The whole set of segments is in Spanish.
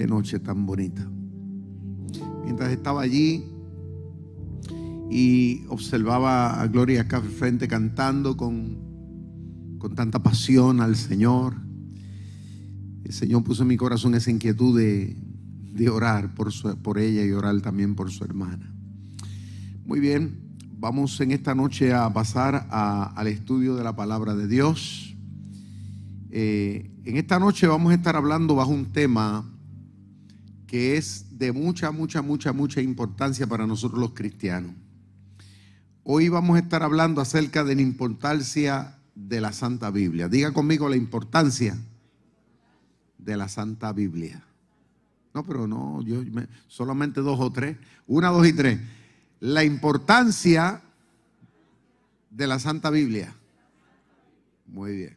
Qué noche tan bonita. Mientras estaba allí y observaba a Gloria acá frente cantando con, con tanta pasión al Señor, el Señor puso en mi corazón esa inquietud de, orar por, su, por ella y orar también por su hermana. Muy bien, vamos en esta noche a pasar al estudio de la palabra de Dios. Eh, en esta noche vamos a estar hablando bajo un tema que es de mucha, mucha, mucha, mucha importancia para nosotros los cristianos. Hoy vamos a estar hablando acerca de la importancia de la Santa Biblia. Diga conmigo la importancia de la Santa Biblia. No, pero no, yo solamente dos o tres. Una, dos y tres. La importancia de la Santa Biblia. Muy bien.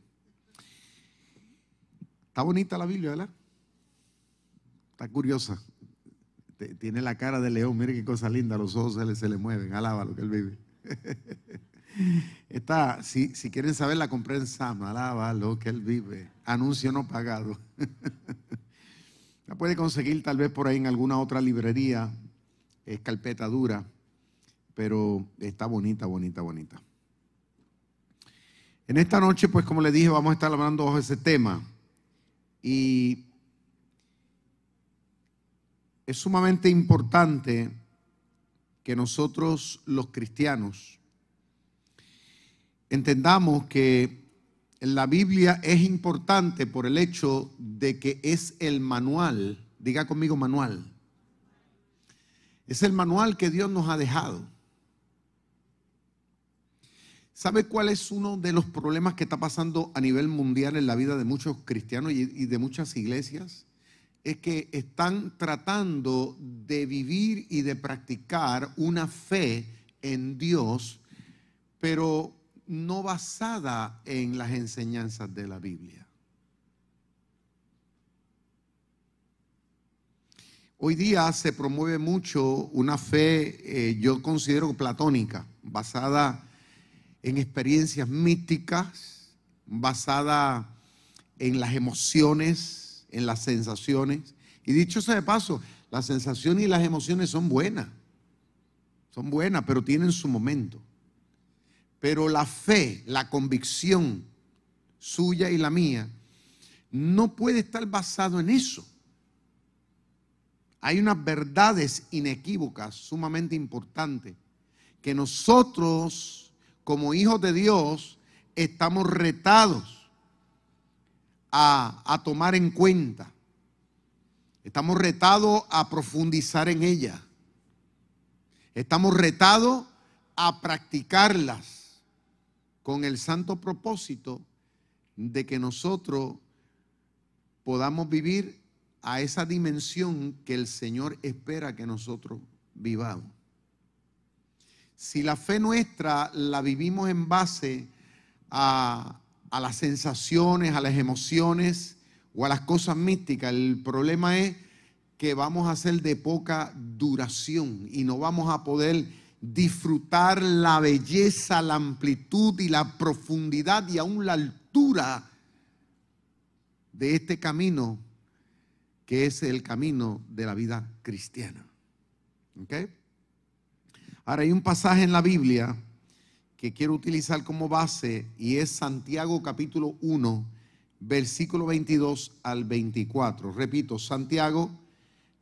Está bonita la Biblia, ¿verdad? Está curiosa. Tiene la cara de león. Mire qué cosa linda. Los ojos se le, se le mueven. Alaba lo que él vive. Está, si, si quieren saber, la compré en Sam. Alaba lo que él vive. Anuncio no pagado. La puede conseguir tal vez por ahí en alguna otra librería. Es carpeta dura. Pero está bonita, bonita, bonita. En esta noche, pues como le dije, vamos a estar hablando de ese tema. Y es sumamente importante que nosotros los cristianos entendamos que la Biblia es importante por el hecho de que es el manual, diga conmigo manual, es el manual que Dios nos ha dejado. ¿Sabe cuál es uno de los problemas que está pasando a nivel mundial en la vida de muchos cristianos y de muchas iglesias? Es que están tratando de vivir y de practicar una fe en Dios, pero no basada en las enseñanzas de la Biblia. Hoy día se promueve mucho una fe, eh, yo considero platónica, basada en experiencias místicas, basada en las emociones, en las sensaciones. Y dicho sea de paso, las sensaciones y las emociones son buenas. Son buenas, pero tienen su momento. Pero la fe, la convicción suya y la mía, no puede estar basado en eso. Hay unas verdades inequívocas, sumamente importantes, que nosotros, como hijos de Dios, estamos retados a, tomar en cuenta. Estamos retados a profundizar en ella. Estamos retados a practicarlas con el santo propósito de que nosotros podamos vivir a esa dimensión que el Señor espera que nosotros vivamos. Si la fe nuestra la vivimos en base a, a las sensaciones, a las emociones o a las cosas místicas. El problema es que vamos a ser de poca duración y no vamos a poder disfrutar la belleza, la amplitud y la profundidad y aún la altura de este camino que es el camino de la vida cristiana. Ahora hay un pasaje en la Biblia que quiero utilizar como base y es Santiago capítulo 1, versículo 22 al 24. Repito, Santiago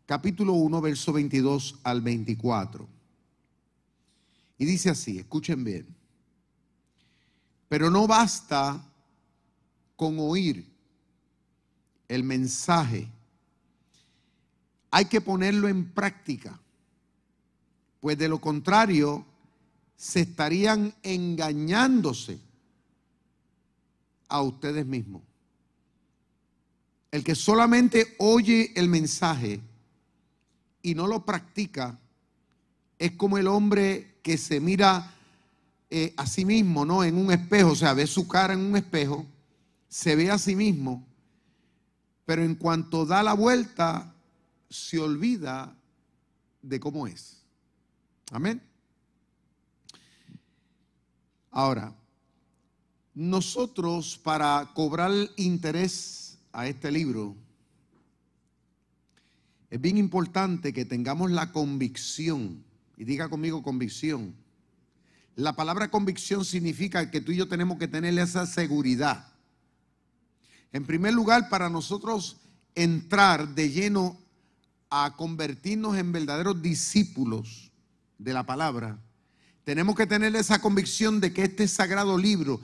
capítulo 1, verso 22 al 24. Y dice así, escuchen bien, pero no basta con oír el mensaje, hay que ponerlo en práctica. Pues de lo contrario, se estarían engañándose a ustedes mismos. El que solamente oye el mensaje y no lo practica es como el hombre que se mira eh, a sí mismo, ¿no? En un espejo, o sea, ve su cara en un espejo, se ve a sí mismo, pero en cuanto da la vuelta, se olvida de cómo es. Amén. Ahora, nosotros para cobrar interés a este libro, es bien importante que tengamos la convicción, y diga conmigo convicción, la palabra convicción significa que tú y yo tenemos que tener esa seguridad. En primer lugar, para nosotros entrar de lleno a convertirnos en verdaderos discípulos de la palabra, tenemos que tener esa convicción de que este sagrado libro,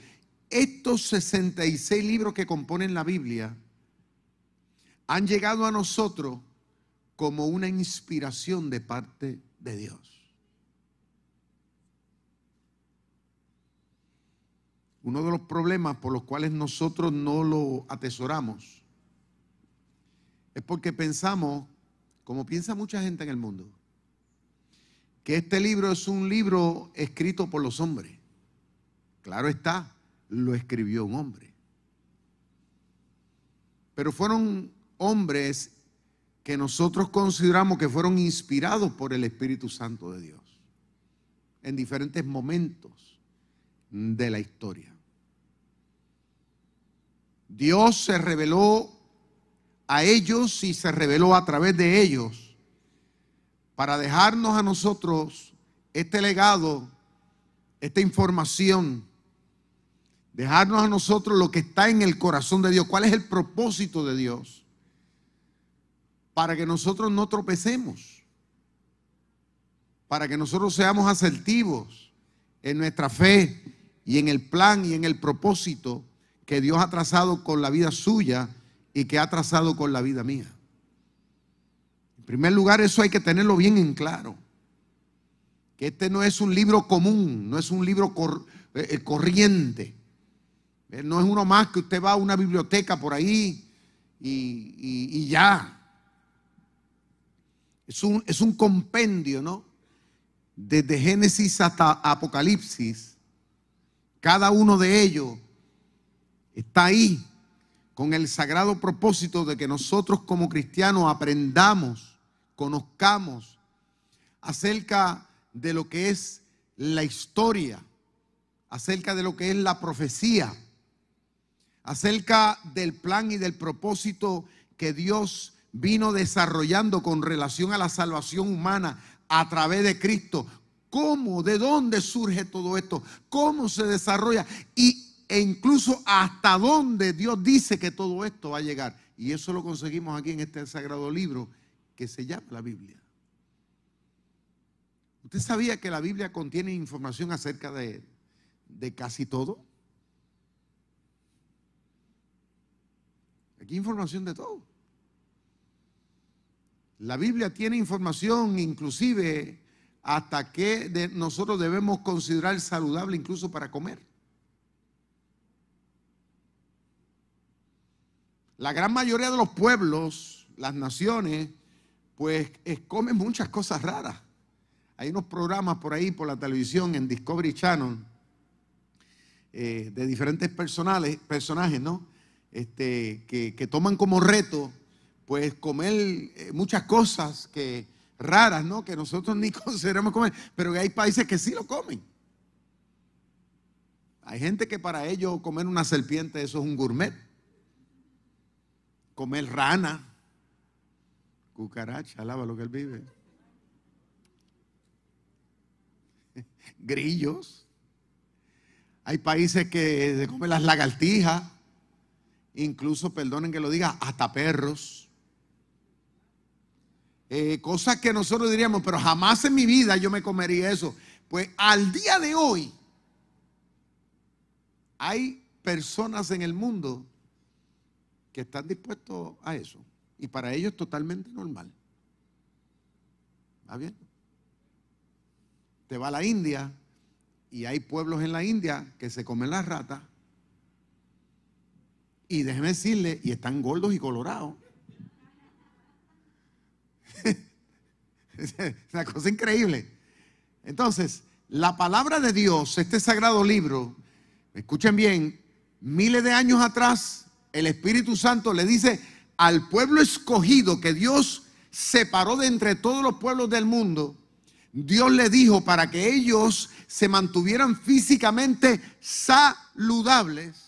estos 66 libros que componen la Biblia, han llegado a nosotros como una inspiración de parte de Dios. Uno de los problemas por los cuales nosotros no lo atesoramos es porque pensamos, como piensa mucha gente en el mundo, que este libro es un libro escrito por los hombres. Claro está, lo escribió un hombre. Pero fueron hombres que nosotros consideramos que fueron inspirados por el Espíritu Santo de Dios en diferentes momentos de la historia. Dios se reveló a ellos y se reveló a través de ellos para dejarnos a nosotros este legado, esta información, dejarnos a nosotros lo que está en el corazón de Dios, cuál es el propósito de Dios, para que nosotros no tropecemos, para que nosotros seamos asertivos en nuestra fe y en el plan y en el propósito que Dios ha trazado con la vida suya y que ha trazado con la vida mía. Primer lugar, eso hay que tenerlo bien en claro. Que este no es un libro común, no es un libro eh, eh, corriente. Eh, no es uno más que usted va a una biblioteca por ahí y, ya. Es un, es un compendio, ¿no? Desde Génesis hasta Apocalipsis. Cada uno de ellos está ahí con el sagrado propósito de que nosotros como cristianos aprendamos, conozcamos acerca de lo que es la historia, acerca de lo que es la profecía, acerca del plan y del propósito que Dios vino desarrollando con relación a la salvación humana a través de Cristo. ¿Cómo? ¿De dónde surge todo esto? ¿Cómo se desarrolla? Y e incluso hasta dónde Dios dice que todo esto va a llegar. Y eso lo conseguimos aquí en este sagrado libro que se llama la Biblia. ¿Usted sabía que la Biblia contiene información acerca de, de casi todo? Aquí hay información de todo. La Biblia tiene información inclusive hasta que nosotros debemos considerar saludable incluso para comer. La gran mayoría de los pueblos, las naciones, pues comen muchas cosas raras. Hay unos programas por ahí, por la televisión, en Discovery Channel, eh, de diferentes personajes, ¿no? Este, que, toman como reto, pues, comer eh, muchas cosas que, raras, ¿no? Que nosotros ni consideramos comer, pero que hay países que sí lo comen. Hay gente que para ellos comer una serpiente, eso es un gourmet comer rana, cucaracha, alaba lo que él vive. Grillos. Hay países que se comen las lagartijas, incluso, perdonen que lo diga, hasta perros. Eh, cosas que nosotros diríamos, pero jamás en mi vida yo me comería eso. Pues al día de hoy hay personas en el mundo que están dispuestos a eso. Y para ellos totalmente normal. ¿Está bien? Te va a la India y hay pueblos en la India que se comen las ratas. Y déjeme decirle, y están gordos y colorados. es una cosa increíble. Entonces, la palabra de Dios, este sagrado libro, escuchen bien, miles de años atrás, el Espíritu Santo le dice al pueblo escogido que Dios separó de entre todos los pueblos del mundo, Dios le dijo para que ellos se mantuvieran físicamente saludables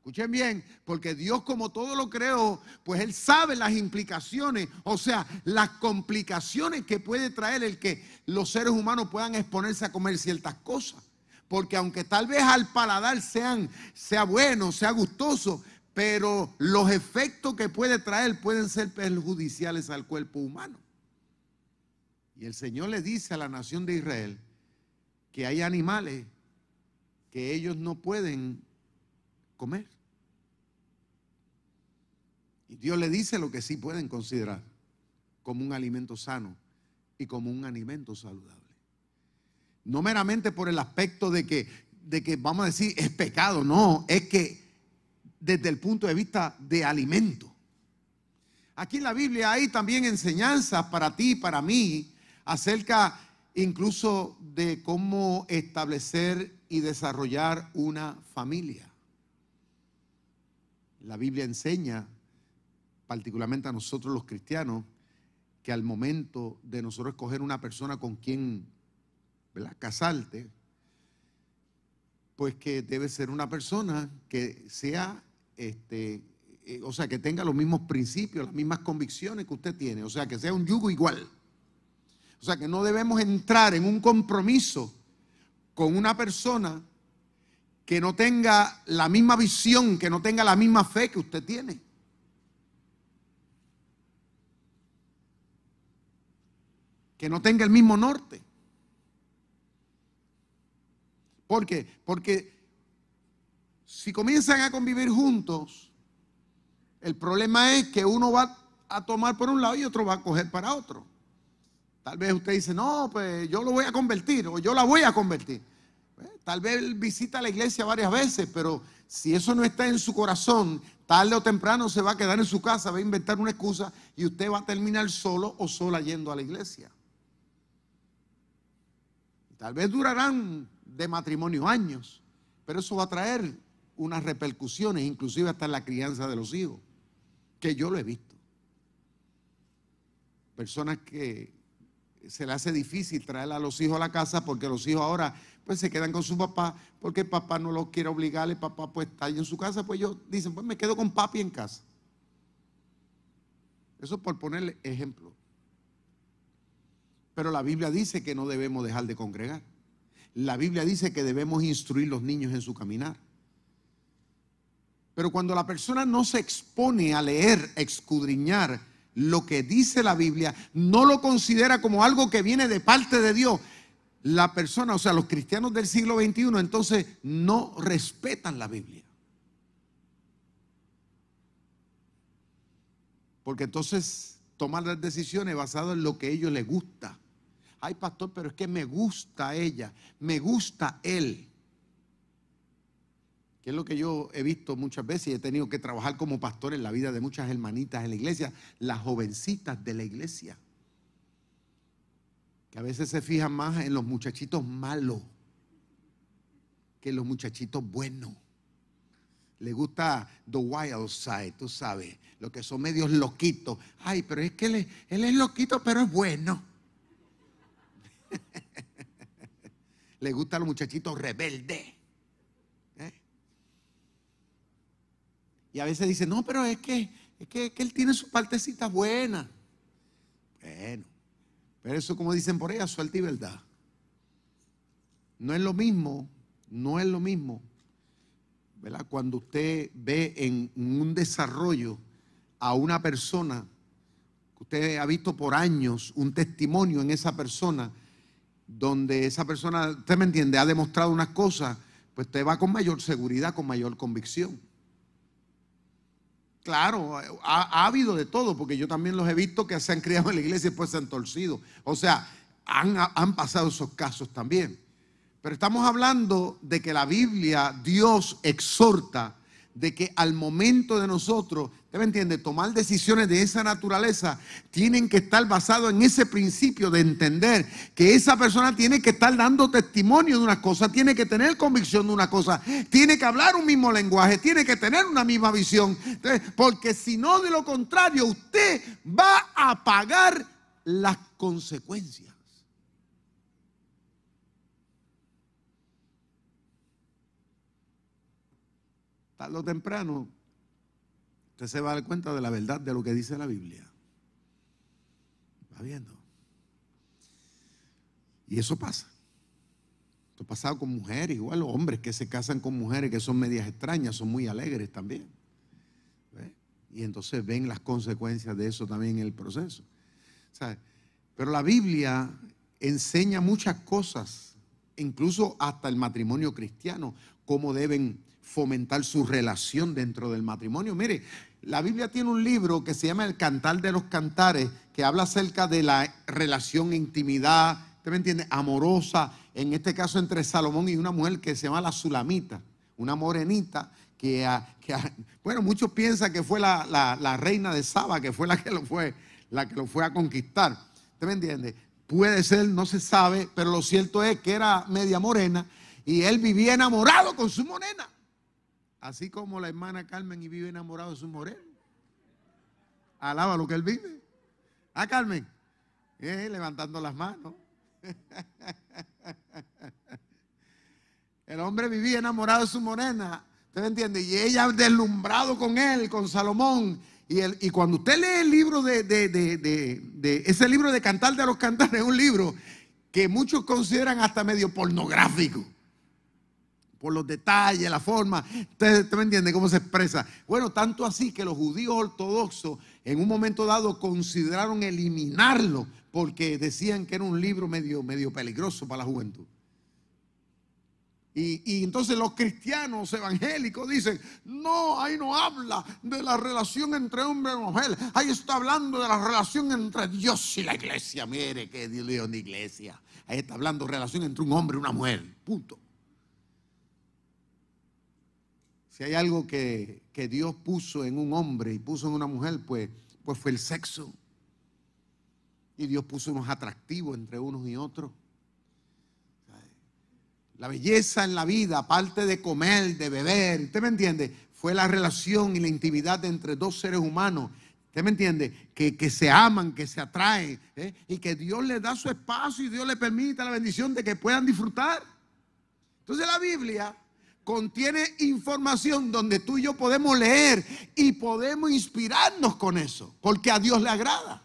Escuchen bien, porque Dios como todo lo creó, pues Él sabe las implicaciones, o sea, las complicaciones que puede traer el que los seres humanos puedan exponerse a comer ciertas cosas. Porque aunque tal vez al paladar sean, sea bueno, sea gustoso, pero los efectos que puede traer pueden ser perjudiciales al cuerpo humano. Y el Señor le dice a la nación de Israel que hay animales que ellos no pueden comer. Y Dios le dice lo que sí pueden considerar como un alimento sano y como un alimento saludable. No meramente por el aspecto de que, de que vamos a decir, es pecado, no, es que desde el punto de vista de alimento. Aquí en la Biblia hay también enseñanzas para ti y para mí acerca incluso de cómo establecer y desarrollar una familia. La Biblia enseña, particularmente a nosotros los cristianos, que al momento de nosotros escoger una persona con quien casarte, pues que debe ser una persona que sea, este, eh, o sea, que tenga los mismos principios, las mismas convicciones que usted tiene, o sea, que sea un yugo igual. O sea, que no debemos entrar en un compromiso con una persona que no tenga la misma visión, que no tenga la misma fe que usted tiene. Que no tenga el mismo norte. ¿Por qué? Porque si comienzan a convivir juntos, el problema es que uno va a tomar por un lado y otro va a coger para otro. Tal vez usted dice, no, pues yo lo voy a convertir o yo la voy a convertir. Tal vez visita la iglesia varias veces, pero si eso no está en su corazón, tarde o temprano se va a quedar en su casa, va a inventar una excusa y usted va a terminar solo o sola yendo a la iglesia. Tal vez durarán de matrimonio años, pero eso va a traer unas repercusiones, inclusive hasta en la crianza de los hijos, que yo lo he visto. Personas que se le hace difícil traer a los hijos a la casa porque los hijos ahora pues se quedan con su papá porque papá no los quiere obligar, el papá pues está ahí en su casa, pues ellos dicen, pues me quedo con papi en casa. Eso por ponerle ejemplo. Pero la Biblia dice que no debemos dejar de congregar. La Biblia dice que debemos instruir los niños en su caminar. Pero cuando la persona no se expone a leer, escudriñar lo que dice la Biblia, no lo considera como algo que viene de parte de Dios, la persona, o sea, los cristianos del siglo XXI, entonces no respetan la Biblia. Porque entonces toman las decisiones basadas en lo que a ellos les gusta. Ay, pastor, pero es que me gusta ella, me gusta él. Que es lo que yo he visto muchas veces y he tenido que trabajar como pastor en la vida de muchas hermanitas en la iglesia, las jovencitas de la iglesia que a veces se fijan más en los muchachitos malos que en los muchachitos buenos. Le gusta the wild side, tú sabes, lo que son medios loquitos. Ay, pero es que él, es loquito, pero es bueno. Le gustan los muchachitos rebeldes. Y a veces dice, no, pero es que, es que, es que él tiene su partecita buena. Bueno, pero eso, como dicen por ella, suerte y verdad. No es lo mismo, no es lo mismo, ¿verdad? Cuando usted ve en un desarrollo a una persona, que usted ha visto por años un testimonio en esa persona, donde esa persona, usted me entiende, ha demostrado unas cosas, pues usted va con mayor seguridad, con mayor convicción. Claro, ha, habido de todo, porque yo también los he visto que se han criado en la iglesia y después se han torcido. O sea, han, han pasado esos casos también. Pero estamos hablando de que la Biblia, Dios exhorta de que al momento de nosotros, ¿usted entiende? Tomar decisiones de esa naturaleza tienen que estar basados en ese principio de entender que esa persona tiene que estar dando testimonio de una cosa, tiene que tener convicción de una cosa, tiene que hablar un mismo lenguaje, tiene que tener una misma visión. Porque si no, de lo contrario, usted va a pagar las consecuencias. Tarde o temprano, usted se va a dar cuenta de la verdad de lo que dice la Biblia. ¿Va viendo? Y eso pasa. Esto ha pasado con mujeres, igual hombres que se casan con mujeres que son medias extrañas, son muy alegres también. Y entonces ven las consecuencias de eso también en el proceso. Pero la Biblia enseña muchas cosas, incluso hasta el matrimonio cristiano, cómo deben fomentar su relación dentro del matrimonio. Mire, la Biblia tiene un libro que se llama El Cantar de los Cantares, que habla acerca de la relación, intimidad, ¿usted me entiende? Amorosa, en este caso entre Salomón y una mujer que se llama la Sulamita, una morenita que, bueno, muchos piensan que fue la, reina de Saba, que fue la que lo fue, la que lo fue a conquistar. ¿Usted me entiende? Puede ser, no se sabe, pero lo cierto es que era media morena y él vivía enamorado con su morena. Así como la hermana Carmen y vive enamorado de su moreno. Alaba lo que él vive. Ah, Carmen. Eh, levantando las manos. El hombre vivía enamorado de su morena. ¿Usted entiende? Y ella deslumbrado con él, con Salomón. Y, y cuando usted lee el libro de, de, de, de, ese libro de Cantar de los Cantares, es un libro que muchos consideran hasta medio pornográfico por los detalles, la forma. ¿Usted, me entiende cómo se expresa? Bueno, tanto así que los judíos ortodoxos en un momento dado consideraron eliminarlo porque decían que era un libro medio, medio peligroso para la juventud. Y, y, entonces los cristianos evangélicos dicen, no, ahí no habla de la relación entre hombre y mujer, ahí está hablando de la relación entre Dios y la iglesia. Mire que Dios de iglesia. Ahí está hablando de relación entre un hombre y una mujer. Punto. Si hay algo que, Dios puso en un hombre y puso en una mujer, pues, pues fue el sexo. Y Dios puso unos atractivos entre unos y otros. La belleza en la vida, aparte de comer, de beber, ¿usted me entiende? Fue la relación y la intimidad entre dos seres humanos. ¿Usted me entiende? Que, se aman, que se atraen. ¿eh? Y que Dios les da su espacio y Dios le permite la bendición de que puedan disfrutar. Entonces la Biblia contiene información donde tú y yo podemos leer y podemos inspirarnos con eso, porque a Dios le agrada.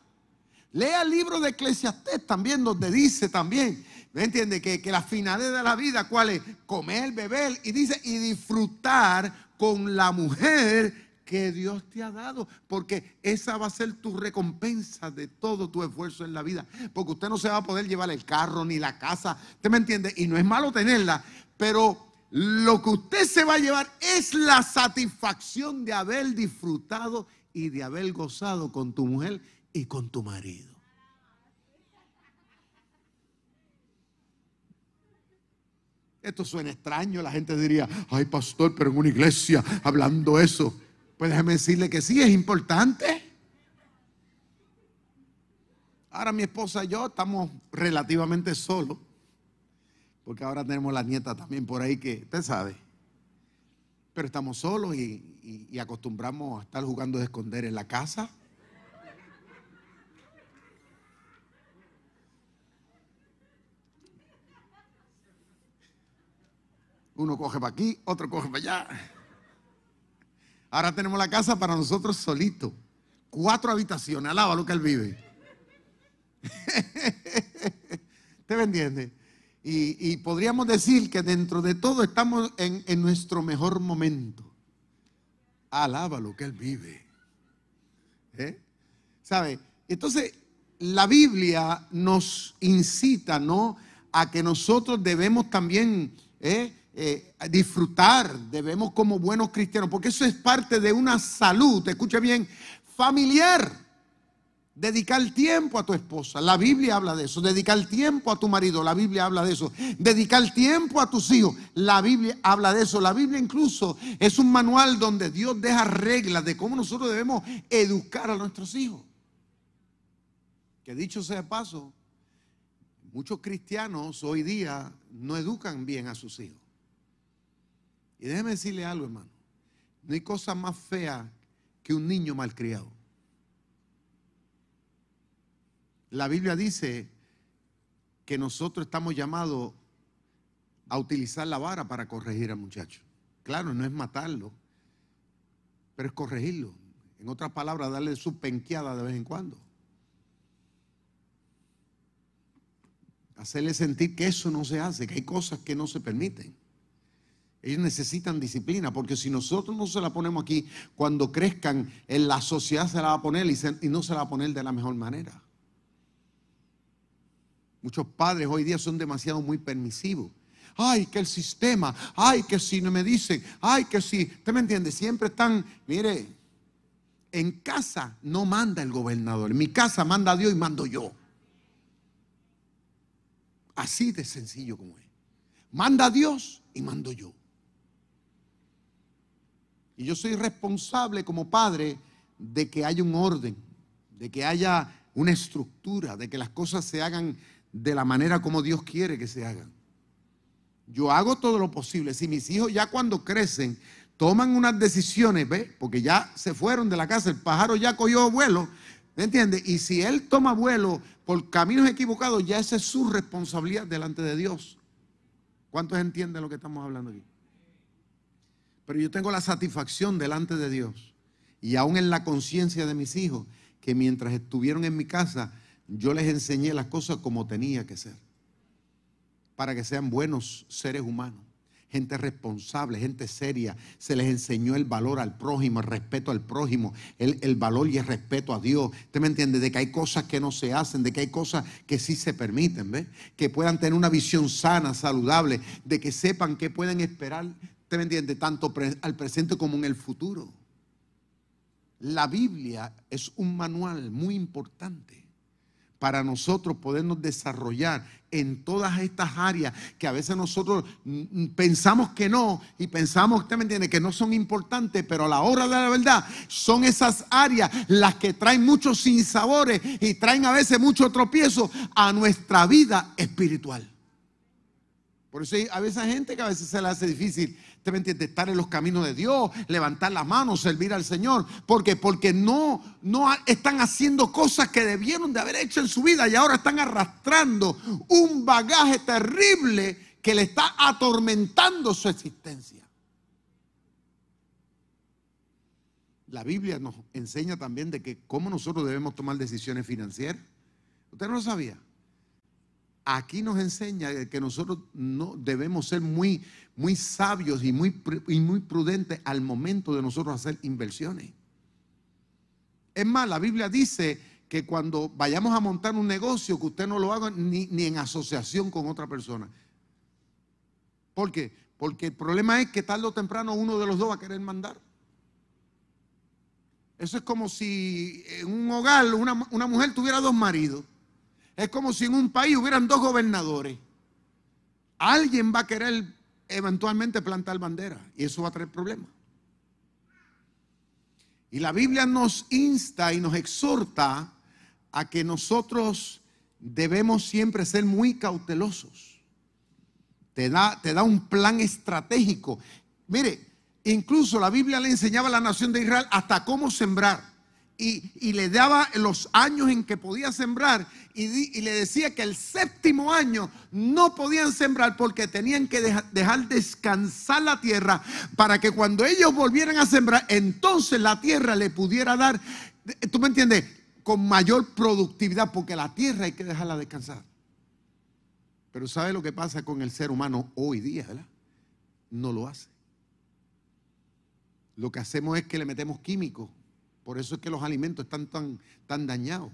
Lea el libro de Eclesiastés también, donde dice también, ¿me entiende? Que, que las finales de la vida, ¿cuál es? Comer, beber, y dice, y disfrutar con la mujer que Dios te ha dado, porque esa va a ser tu recompensa de todo tu esfuerzo en la vida, porque usted no se va a poder llevar el carro ni la casa, ¿usted me entiende? Y no es malo tenerla, pero lo que usted se va a llevar es la satisfacción de haber disfrutado y de haber gozado con tu mujer y con tu marido. Esto suena extraño, la gente diría, ay pastor, pero en una iglesia hablando eso. Pues déjeme decirle que sí, es importante. Ahora mi esposa y yo estamos relativamente solos porque ahora tenemos la nieta también por ahí que usted sabe. Pero estamos solos y, acostumbramos a estar jugando de esconder en la casa. Uno coge para aquí, otro coge para allá. Ahora tenemos la casa para nosotros solitos. Cuatro habitaciones, alaba lo que él vive. ¿Usted me entiende? Y, podríamos decir que dentro de todo estamos en, nuestro mejor momento. Alaba lo que Él vive. ¿Eh? ¿Sabe? Entonces, la Biblia nos incita, ¿no? A que nosotros debemos también ¿eh? Eh, disfrutar, debemos como buenos cristianos, porque eso es parte de una salud, escucha bien, familiar. Dedicar tiempo a tu esposa, la Biblia habla de eso. Dedicar tiempo a tu marido, la Biblia habla de eso. Dedicar tiempo a tus hijos, la Biblia habla de eso. La Biblia incluso es un manual donde Dios deja reglas de cómo nosotros debemos educar a nuestros hijos. Que dicho sea de paso, muchos cristianos hoy día no educan bien a sus hijos. Y déjeme decirle algo, hermano. No hay cosa más fea que un niño malcriado. La Biblia dice que nosotros estamos llamados a utilizar la vara para corregir al muchacho. Claro, no es matarlo, pero es corregirlo. En otras palabras, darle su penqueada de vez en cuando. Hacerle sentir que eso no se hace, que hay cosas que no se permiten. Ellos necesitan disciplina, porque si nosotros no se la ponemos aquí, cuando crezcan, en la sociedad se la va a poner y, no se la va a poner de la mejor manera. Muchos padres hoy día son demasiado muy permisivos. Ay, que el sistema, ay, que si no me dicen, ay, que si, ¿usted me entiende? Siempre están, mire, en casa no manda el gobernador, en mi casa manda Dios y mando yo. Así de sencillo como es. Manda Dios y mando yo. Y yo soy responsable como padre de que haya un orden, de que haya una estructura, de que las cosas se hagan de la manera como Dios quiere que se hagan. Yo hago todo lo posible. Si mis hijos ya cuando crecen toman unas decisiones, ¿ve? Porque ya se fueron de la casa, el pájaro ya cogió vuelo, ¿me entiende? Y si él toma vuelo por caminos equivocados, ya esa es su responsabilidad delante de Dios. ¿Cuántos entienden lo que estamos hablando aquí? Pero yo tengo la satisfacción delante de Dios y aún en la conciencia de mis hijos, que mientras estuvieron en mi casa, yo les enseñé las cosas como tenía que ser, para que sean buenos seres humanos, gente responsable, gente seria. Se les enseñó el valor al prójimo, el respeto al prójimo, el, valor y el respeto a Dios. ¿Usted me entiende? De que hay cosas que no se hacen, de que hay cosas que sí se permiten, ¿ve? Que puedan tener una visión sana, saludable, de que sepan que pueden esperar, ¿usted me entiende? Tanto al presente como en el futuro. La Biblia es un manual muy importante para nosotros podernos desarrollar en todas estas áreas que a veces nosotros pensamos que no y pensamos, usted me entiende, que no son importantes, pero a la hora de la verdad son esas áreas las que traen muchos sinsabores y traen a veces mucho tropiezo a nuestra vida espiritual. Por eso hay a veces gente que a veces se le hace difícil Usted me entiende, estar en los caminos de Dios, levantar las manos, servir al Señor. porque Porque no, no están haciendo cosas que debieron de haber hecho en su vida y ahora están arrastrando un bagaje terrible que le está atormentando su existencia. La Biblia nos enseña también de que cómo nosotros debemos tomar decisiones financieras. ¿Usted no lo sabía? Aquí nos enseña que nosotros no debemos ser muy, muy sabios y muy, y muy prudentes al momento de nosotros hacer inversiones. Es más, la Biblia dice que cuando vayamos a montar un negocio, que usted no lo haga ni, ni en asociación con otra persona. ¿Por qué? Porque el problema es que tarde o temprano uno de los dos va a querer mandar. Eso es como si en un hogar una, una mujer tuviera dos maridos. Es como si en un país hubieran dos gobernadores. Alguien va a querer eventualmente plantar bandera y eso va a traer problemas. Y la Biblia nos insta y nos exhorta a que nosotros debemos siempre ser muy cautelosos. Te da, te da un plan estratégico. Mire, incluso la Biblia le enseñaba a la nación de Israel hasta cómo sembrar y, le daba los años en que podía sembrar y, le decía que el séptimo año no podían sembrar porque tenían que dejar descansar la tierra para que cuando ellos volvieran a sembrar, entonces la tierra le pudiera dar, ¿tú me entiendes? Con mayor productividad porque la tierra hay que dejarla descansar. Pero ¿sabe lo que pasa con el ser humano hoy día? ¿verdad? No lo hace. Lo que hacemos es que le metemos químicos por eso es que los alimentos están tan, tan dañados.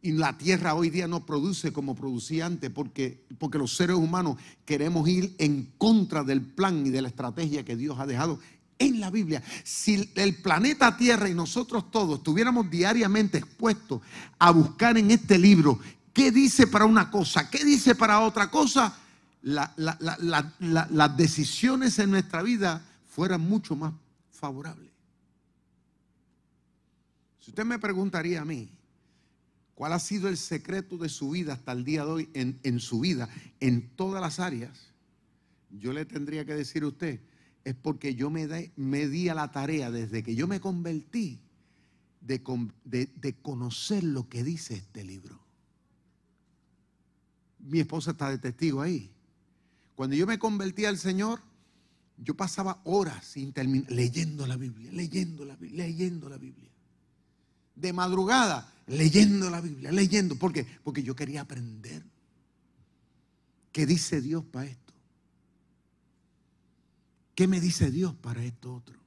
Y la tierra hoy día no produce como producía antes porque, porque los seres humanos queremos ir en contra del plan y de la estrategia que Dios ha dejado en la Biblia. Si el planeta Tierra y nosotros todos estuviéramos diariamente expuestos a buscar en este libro qué dice para una cosa, qué dice para otra cosa, las decisiones en nuestra vida fueran mucho más favorables. Si usted me preguntaría a mí, ¿cuál ha sido el secreto de su vida hasta el día de hoy en, en su vida, en todas las áreas? Yo le tendría que decir a usted, es porque yo me, di a la tarea desde que yo me convertí de, de conocer lo que dice este libro. Mi esposa está de testigo ahí. Cuando yo me convertí al Señor, yo pasaba horas sin terminar leyendo la Biblia, leyendo la Biblia, leyendo la Biblia. De madrugada, leyendo la Biblia, leyendo. ¿Por qué? Porque yo quería aprender. ¿Qué dice Dios para esto? ¿Qué me dice Dios para esto otro?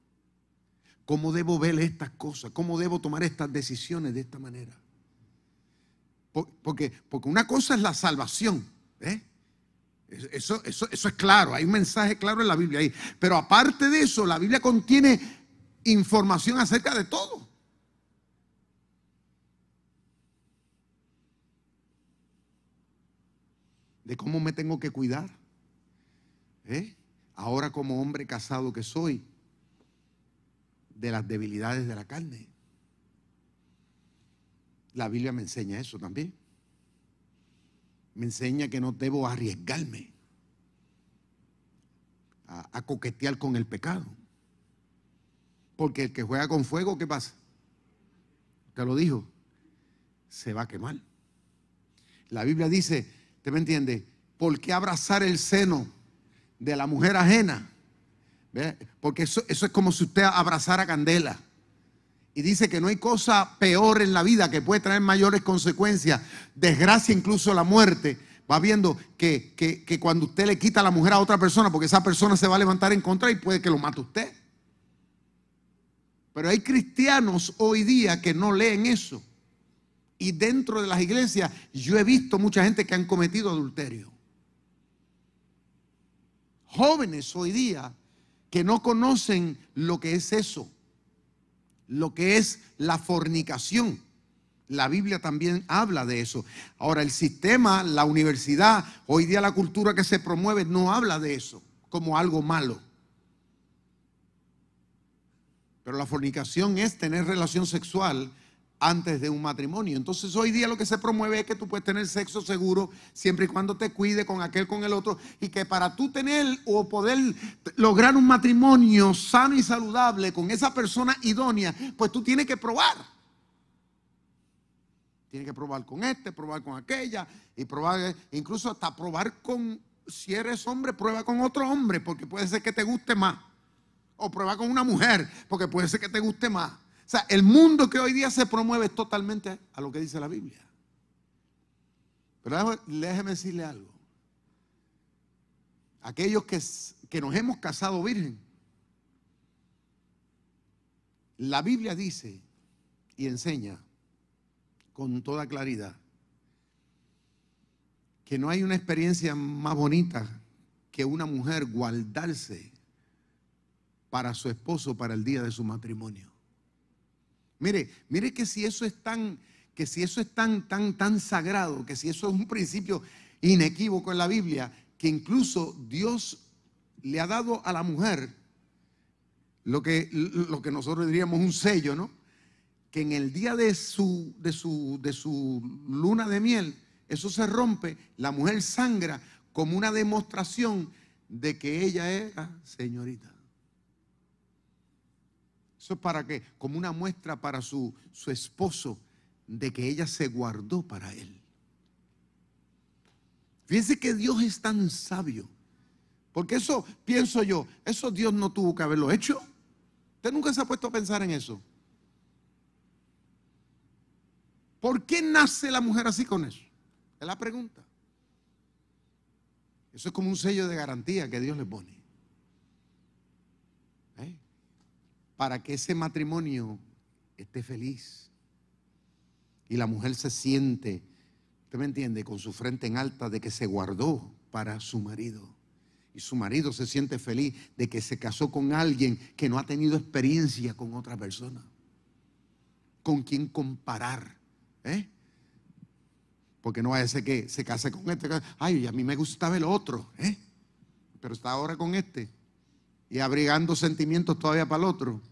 ¿Cómo debo ver estas cosas? ¿Cómo debo tomar estas decisiones de esta manera? Porque, porque una cosa es la salvación. ¿eh? Eso, eso, eso es claro, hay un mensaje claro en la Biblia ahí. Pero aparte de eso, la Biblia contiene información acerca de todo. De cómo me tengo que cuidar. ¿Eh? ahora como hombre casado que soy, de las debilidades de la carne. La Biblia me enseña eso también. Me enseña que no debo arriesgarme a, coquetear con el pecado. Porque el que juega con fuego, ¿qué pasa? Te lo dijo, se va a quemar. La Biblia dice, ¿te me entiende? ¿Por qué abrazar el seno de la mujer ajena. Porque eso, eso es como si usted abrazara candela. Y dice que no hay cosa peor en la vida que puede traer mayores consecuencias, desgracia, incluso la muerte. Va viendo que, que, cuando usted le quita la mujer a otra persona, porque esa persona se va a levantar en contra y puede que lo mate usted. Pero hay cristianos hoy día que no leen eso. Y dentro de las iglesias yo he visto mucha gente que han cometido adulterio jóvenes hoy día que no conocen lo que es eso, lo que es la fornicación. La Biblia también habla de eso. Ahora, el sistema, la universidad, hoy día la cultura que se promueve no habla de eso como algo malo. Pero la fornicación es tener relación sexual antes de un matrimonio. Entonces hoy día lo que se promueve es que tú puedes tener sexo seguro siempre y cuando te cuide con aquel, con el otro, y que para tú tener o poder lograr un matrimonio sano y saludable con esa persona idónea, pues tú tienes que probar. Tienes que probar con este, probar con aquella, y probar, incluso hasta probar con, si eres hombre, prueba con otro hombre, porque puede ser que te guste más. O prueba con una mujer, porque puede ser que te guste más. O sea, el mundo que hoy día se promueve totalmente a lo que dice la Biblia. Pero déjeme decirle algo. Aquellos que, que nos hemos casado virgen, la Biblia dice y enseña con toda claridad que no hay una experiencia más bonita que una mujer guardarse para su esposo para el día de su matrimonio. Mire, mire que si eso es tan, que si eso es tan, tan, tan sagrado, que si eso es un principio inequívoco en la Biblia, que incluso Dios le ha dado a la mujer lo que, lo que nosotros diríamos un sello, ¿no? Que en el día de su, de su, de su luna de miel, eso se rompe, la mujer sangra como una demostración de que ella era señorita. Eso es para que, como una muestra para su, su esposo de que ella se guardó para él. Fíjense que Dios es tan sabio. Porque eso, pienso yo, eso Dios no tuvo que haberlo hecho. Usted nunca se ha puesto a pensar en eso. ¿Por qué nace la mujer así con eso? Es la pregunta. Eso es como un sello de garantía que Dios le pone. Para que ese matrimonio esté feliz. Y la mujer se siente, usted me entiende, con su frente en alta de que se guardó para su marido. Y su marido se siente feliz de que se casó con alguien que no ha tenido experiencia con otra persona. Con quien comparar. ¿eh? Porque no va a ser que se case con este. Ay, a mí me gustaba el otro. ¿eh? Pero está ahora con este. Y abrigando sentimientos todavía para el otro.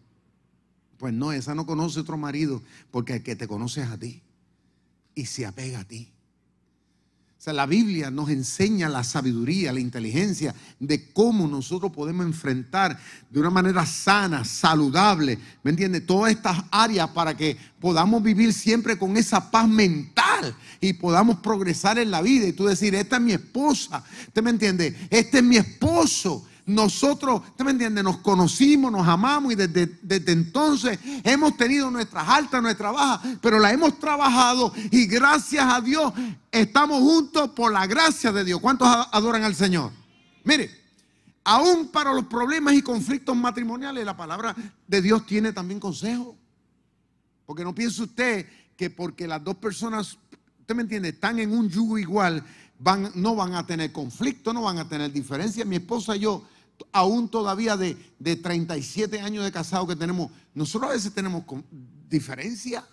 Pues no, esa no conoce otro marido. Porque el que te conoce es a ti. Y se apega a ti. O sea, la Biblia nos enseña la sabiduría, la inteligencia de cómo nosotros podemos enfrentar de una manera sana, saludable, ¿me entiende? Todas estas áreas para que podamos vivir siempre con esa paz mental y podamos progresar en la vida. Y tú decir, esta es mi esposa, ¿usted me entiende? Este es mi esposo nosotros, ¿usted me entiende? Nos conocimos, nos amamos y desde, entonces hemos tenido nuestras altas, nuestras bajas, pero la hemos trabajado y gracias a Dios estamos juntos por la gracia de Dios. ¿Cuántos adoran al Señor? Mire, aún para los problemas y conflictos matrimoniales, la palabra de Dios tiene también consejo. Porque no piense usted que porque las dos personas, usted me entiende, están en un yugo igual, no van a tener conflicto, no van a tener diferencia. Mi esposa y yo aún todavía de, de 37 años de casado que tenemos, nosotros a veces tenemos diferencia.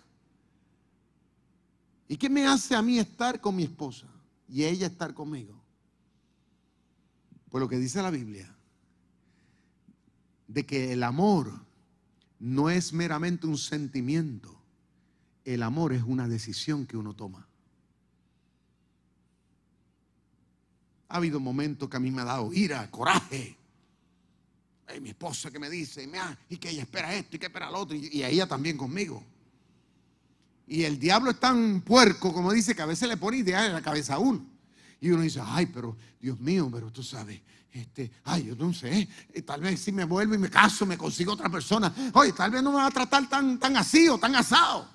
¿Y qué me hace a mí estar con mi esposa y ella estar conmigo? Pues lo que dice la Biblia, de que el amor no es meramente un sentimiento, el amor es una decisión que uno toma. Ha habido momentos que a mí me ha dado ira, coraje, mi esposa que me dice, y que ella espera esto y que espera lo otro, y, a ella también conmigo. Y el diablo es tan puerco, como dice, que a veces le pone ideas en la cabeza a uno. Y uno dice, ay, pero Dios mío, pero tú sabes, este, ay, yo no sé, eh, tal vez si me vuelvo y me caso, me consigo otra persona. Oye, tal vez no me va a tratar tan, tan así o tan asado.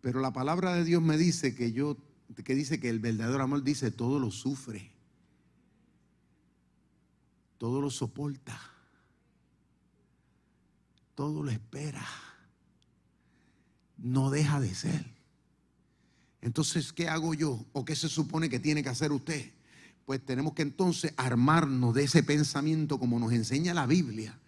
Pero la palabra de Dios me dice que yo, que dice que el verdadero amor dice todo lo sufre todo lo soporta, todo lo espera, no deja de ser. Entonces, ¿qué hago yo? ¿O qué se supone que tiene que hacer usted? Pues tenemos que entonces armarnos de ese pensamiento como nos enseña la Biblia,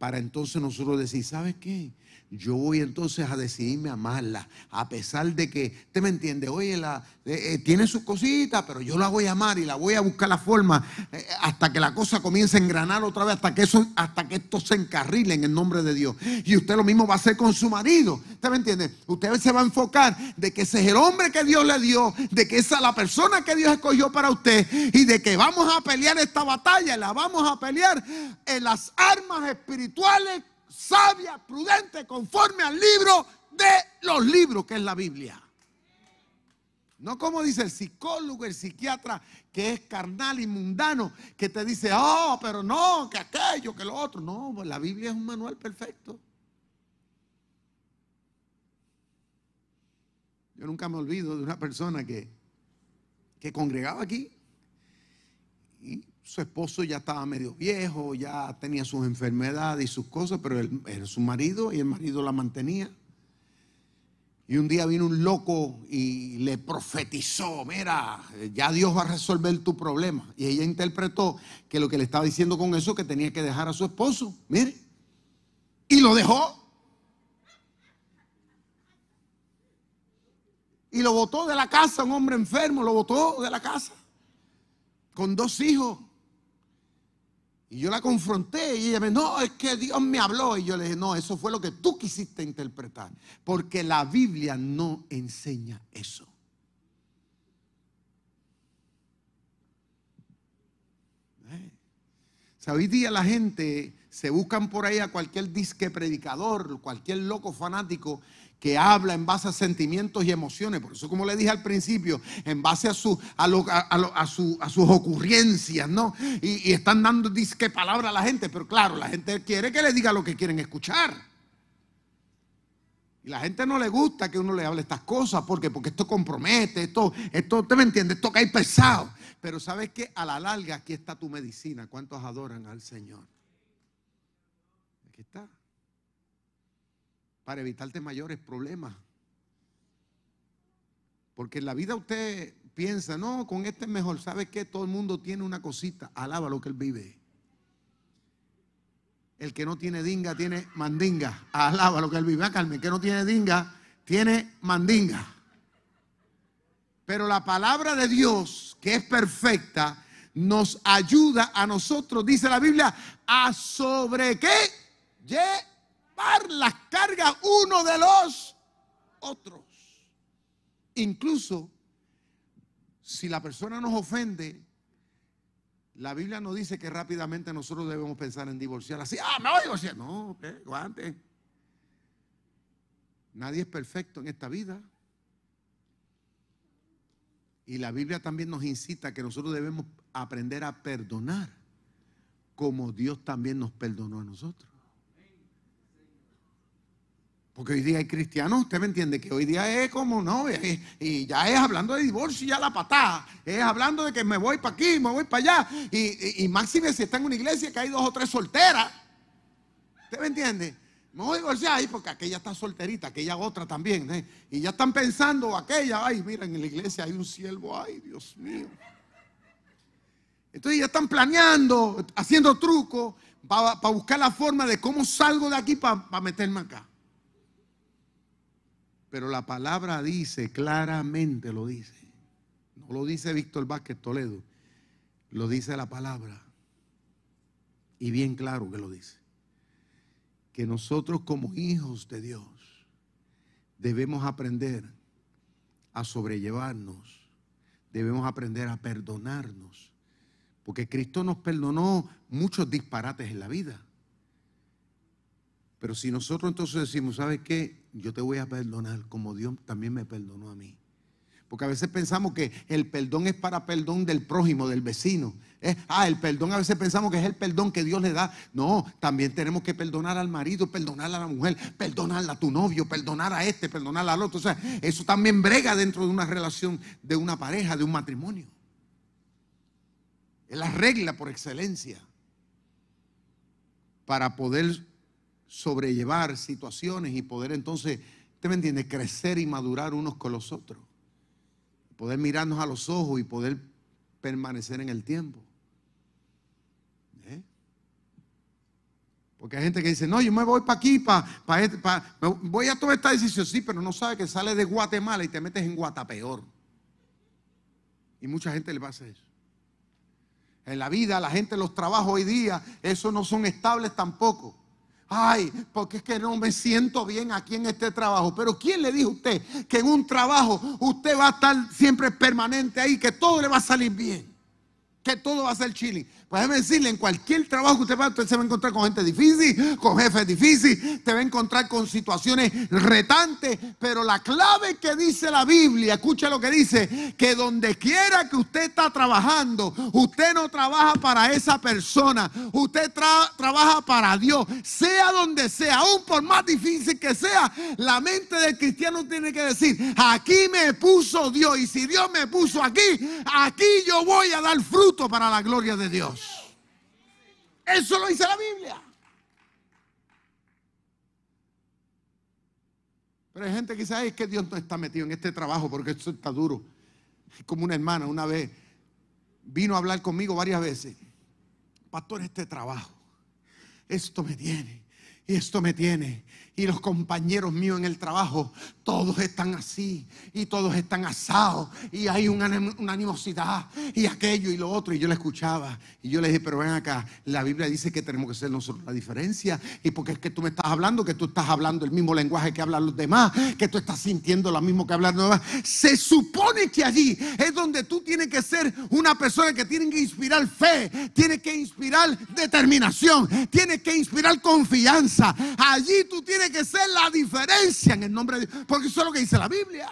para entonces nosotros decir, ¿sabes qué? yo voy entonces a decidirme a amarla, a pesar de que, ¿usted me entiende? Oye, la, eh, eh, tiene sus cositas, pero yo la voy a amar y la voy a buscar la forma eh, hasta que la cosa comience a engranar otra vez, hasta que, eso, hasta que esto se encarrile en el nombre de Dios. Y usted lo mismo va a hacer con su marido, ¿usted me entiende? Usted se va a enfocar de que ese es el hombre que Dios le dio, de que esa es la persona que Dios escogió para usted y de que vamos a pelear esta batalla, la vamos a pelear en las armas espirituales sabia, prudente, conforme al libro de los libros que es la Biblia. No como dice el psicólogo, el psiquiatra, que es carnal y mundano, que te dice, oh, pero no, que aquello, que lo otro. No, pues la Biblia es un manual perfecto. Yo nunca me olvido de una persona que, que congregaba aquí y su esposo ya estaba medio viejo, ya tenía sus enfermedades y sus cosas, pero él era su marido y el marido la mantenía. Y un día vino un loco y le profetizó, mira, ya Dios va a resolver tu problema. Y ella interpretó que lo que le estaba diciendo con eso que tenía que dejar a su esposo, mire. Y lo dejó. Y lo botó de la casa, un hombre enfermo, lo botó de la casa. Con dos hijos. Y yo la confronté y ella me dijo, no, es que Dios me habló. Y yo le dije, no, eso fue lo que tú quisiste interpretar. Porque la Biblia no enseña eso. ¿Eh? hoy día la gente se buscan por ahí a cualquier disque predicador, cualquier loco fanático que habla en base a sentimientos y emociones. Por eso, como le dije al principio, en base a, su, a, a, sus ocurrencias, ¿no? Y, están dando disque palabra a la gente, pero claro, la gente quiere que le diga lo que quieren escuchar. Y la gente no le gusta que uno le hable estas cosas, ¿por qué? Porque esto compromete, esto, esto, ¿usted me entiende? Esto cae pesado. Pero ¿sabes qué? A la larga aquí está tu medicina. ¿Cuántos adoran al Señor? Aquí está para evitarte mayores problemas. Porque en la vida usted piensa, no, con este es mejor. ¿Sabe qué? Todo el mundo tiene una cosita. Alaba lo que él vive. El que no tiene dinga tiene mandinga. Alaba lo que él vive. El que no tiene dinga tiene mandinga. Pero la palabra de Dios, que es perfecta, nos ayuda a nosotros, dice la Biblia, a sobre qué? Las cargas uno de los otros. Incluso si la persona nos ofende, la Biblia nos dice que rápidamente nosotros debemos pensar en divorciar. Así, ah, me voy a divorciar. No, ¿qué? aguante. Nadie es perfecto en esta vida. Y la Biblia también nos incita que nosotros debemos aprender a perdonar como Dios también nos perdonó a nosotros. Porque hoy día hay cristianos, usted me entiende, que hoy día es como, no, y ya es hablando de divorcio, ya la patada, es hablando de que me voy para aquí, me voy para allá, y, y, máxime si está en una iglesia que hay dos o tres solteras, ¿usted me entiende? Me voy a divorciar ahí porque aquella está solterita, aquella otra también, ¿eh? y ya están pensando aquella, ay, mira, en la iglesia hay un siervo, ay, Dios mío. Entonces ya están planeando, haciendo trucos para buscar la forma de cómo salgo de aquí para meterme acá. Pero la palabra dice, claramente lo dice. No lo dice Víctor Vázquez Toledo, lo dice la palabra. Y bien claro que lo dice. Que nosotros como hijos de Dios debemos aprender a sobrellevarnos, debemos aprender a perdonarnos, porque Cristo nos perdonó muchos disparates en la vida. Pero si nosotros entonces decimos, ¿sabes qué? Yo te voy a perdonar como Dios también me perdonó a mí. Porque a veces pensamos que el perdón es para perdón del prójimo, del vecino. ah, el perdón a veces pensamos que es el perdón que Dios le da. No, también tenemos que perdonar al marido, perdonar a la mujer, perdonar a tu novio, perdonar a este, perdonar al otro. O sea, eso también brega dentro de una relación de una pareja, de un matrimonio. Es la regla por excelencia para poder sobrellevar situaciones y poder entonces, ¿usted me entiende? Crecer y madurar unos con los otros. Poder mirarnos a los ojos y poder permanecer en el tiempo. ¿Eh? Porque hay gente que dice, no, yo me voy para aquí, para, para, este, voy a tomar esta decisión, sí, pero no sabe que sale de Guatemala y te metes en Guatapeor. Y mucha gente le pasa eso. En la vida, la gente, los trabajos hoy día, esos no son estables tampoco. Ay, porque es que no me siento bien aquí en este trabajo. Pero ¿quién le dijo a usted que en un trabajo usted va a estar siempre permanente ahí, que todo le va a salir bien? Que todo va a ser chilling. Pues decirle, en cualquier trabajo que usted va, usted se va a encontrar con gente difícil, con jefes difíciles, te va a encontrar con situaciones retantes, pero la clave que dice la Biblia, escucha lo que dice, que donde quiera que usted está trabajando, usted no trabaja para esa persona, usted trabaja para Dios, sea donde sea, aún por más difícil que sea, la mente del cristiano tiene que decir, aquí me puso Dios y si Dios me puso aquí, aquí yo voy a dar fruto para la gloria de Dios. Eso lo dice la Biblia. Pero hay gente que dice, es que Dios no está metido en este trabajo porque esto está duro. Como una hermana una vez vino a hablar conmigo varias veces. Pastor, este trabajo, esto me tiene, y esto me tiene, y los compañeros míos en el trabajo, todos están así y todos están asados y hay una, animosidad y aquello y lo otro. Y yo le escuchaba y yo le dije, pero ven acá, la Biblia dice que tenemos que ser nosotros la diferencia y porque es que tú me estás hablando, que tú estás hablando el mismo lenguaje que hablan los demás, que tú estás sintiendo lo mismo que hablan los demás. Se supone que allí es donde tú tienes que ser una persona que tiene que inspirar fe, tiene que inspirar determinación, tiene que inspirar confianza. Allí tú tienes que ser la diferencia en el nombre de Dios. Porque eso es lo que dice la Biblia.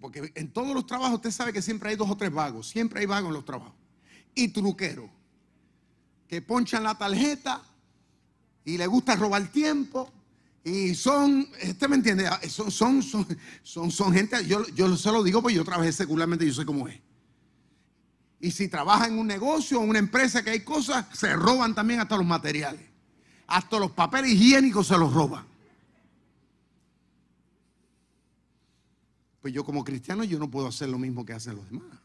porque en todos los trabajos usted sabe que siempre hay dos o tres vagos. Siempre hay vagos en los trabajos. Y truqueros. Que ponchan la tarjeta y le gusta robar tiempo. Y son, usted me entiende, son, son, son, son, gente, yo, yo se lo digo porque yo trabajé secularmente, yo sé cómo es. Y si trabaja en un negocio o una empresa que hay cosas, se roban también hasta los materiales. Hasta los papeles higiénicos se los roban. Pues yo como cristiano yo no puedo hacer lo mismo que hacen los demás.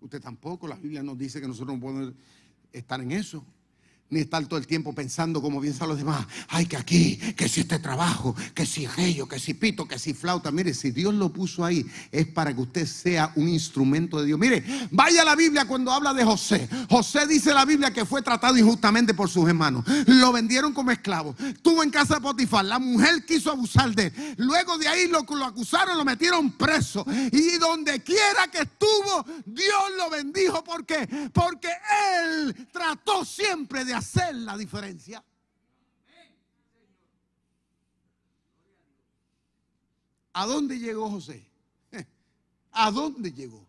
Usted tampoco, la Biblia nos dice que nosotros no podemos estar en eso ni estar todo el tiempo pensando como piensan los demás. Ay, que aquí, que si este trabajo, que si aquello, que si pito, que si flauta. Mire, si Dios lo puso ahí, es para que usted sea un instrumento de Dios. Mire, vaya la Biblia cuando habla de José. José dice la Biblia que fue tratado injustamente por sus hermanos. Lo vendieron como esclavo. Estuvo en casa de Potifar. La mujer quiso abusar de él. Luego de ahí lo, lo acusaron, lo metieron preso. Y donde quiera que estuvo, Dios lo bendijo. ¿Por qué? Porque él trató siempre de hacer la diferencia. ¿A dónde llegó José? ¿A dónde llegó?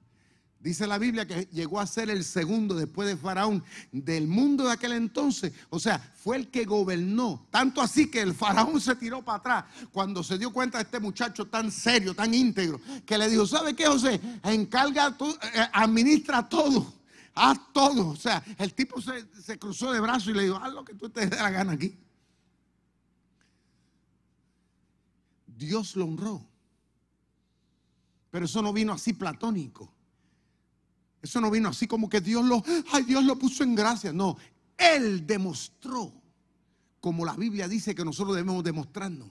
Dice la Biblia que llegó a ser el segundo después de Faraón del mundo de aquel entonces. O sea, fue el que gobernó. Tanto así que el Faraón se tiró para atrás cuando se dio cuenta de este muchacho tan serio, tan íntegro, que le dijo, ¿sabe qué, José? Encarga, eh, administra todo haz todo. O sea, el tipo se, cruzó de brazos y le dijo, haz lo que tú te dé la gana aquí. Dios lo honró. Pero eso no vino así platónico. Eso no vino así como que Dios lo, ay, Dios lo puso en gracia. No, Él demostró, como la Biblia dice que nosotros debemos demostrarnos.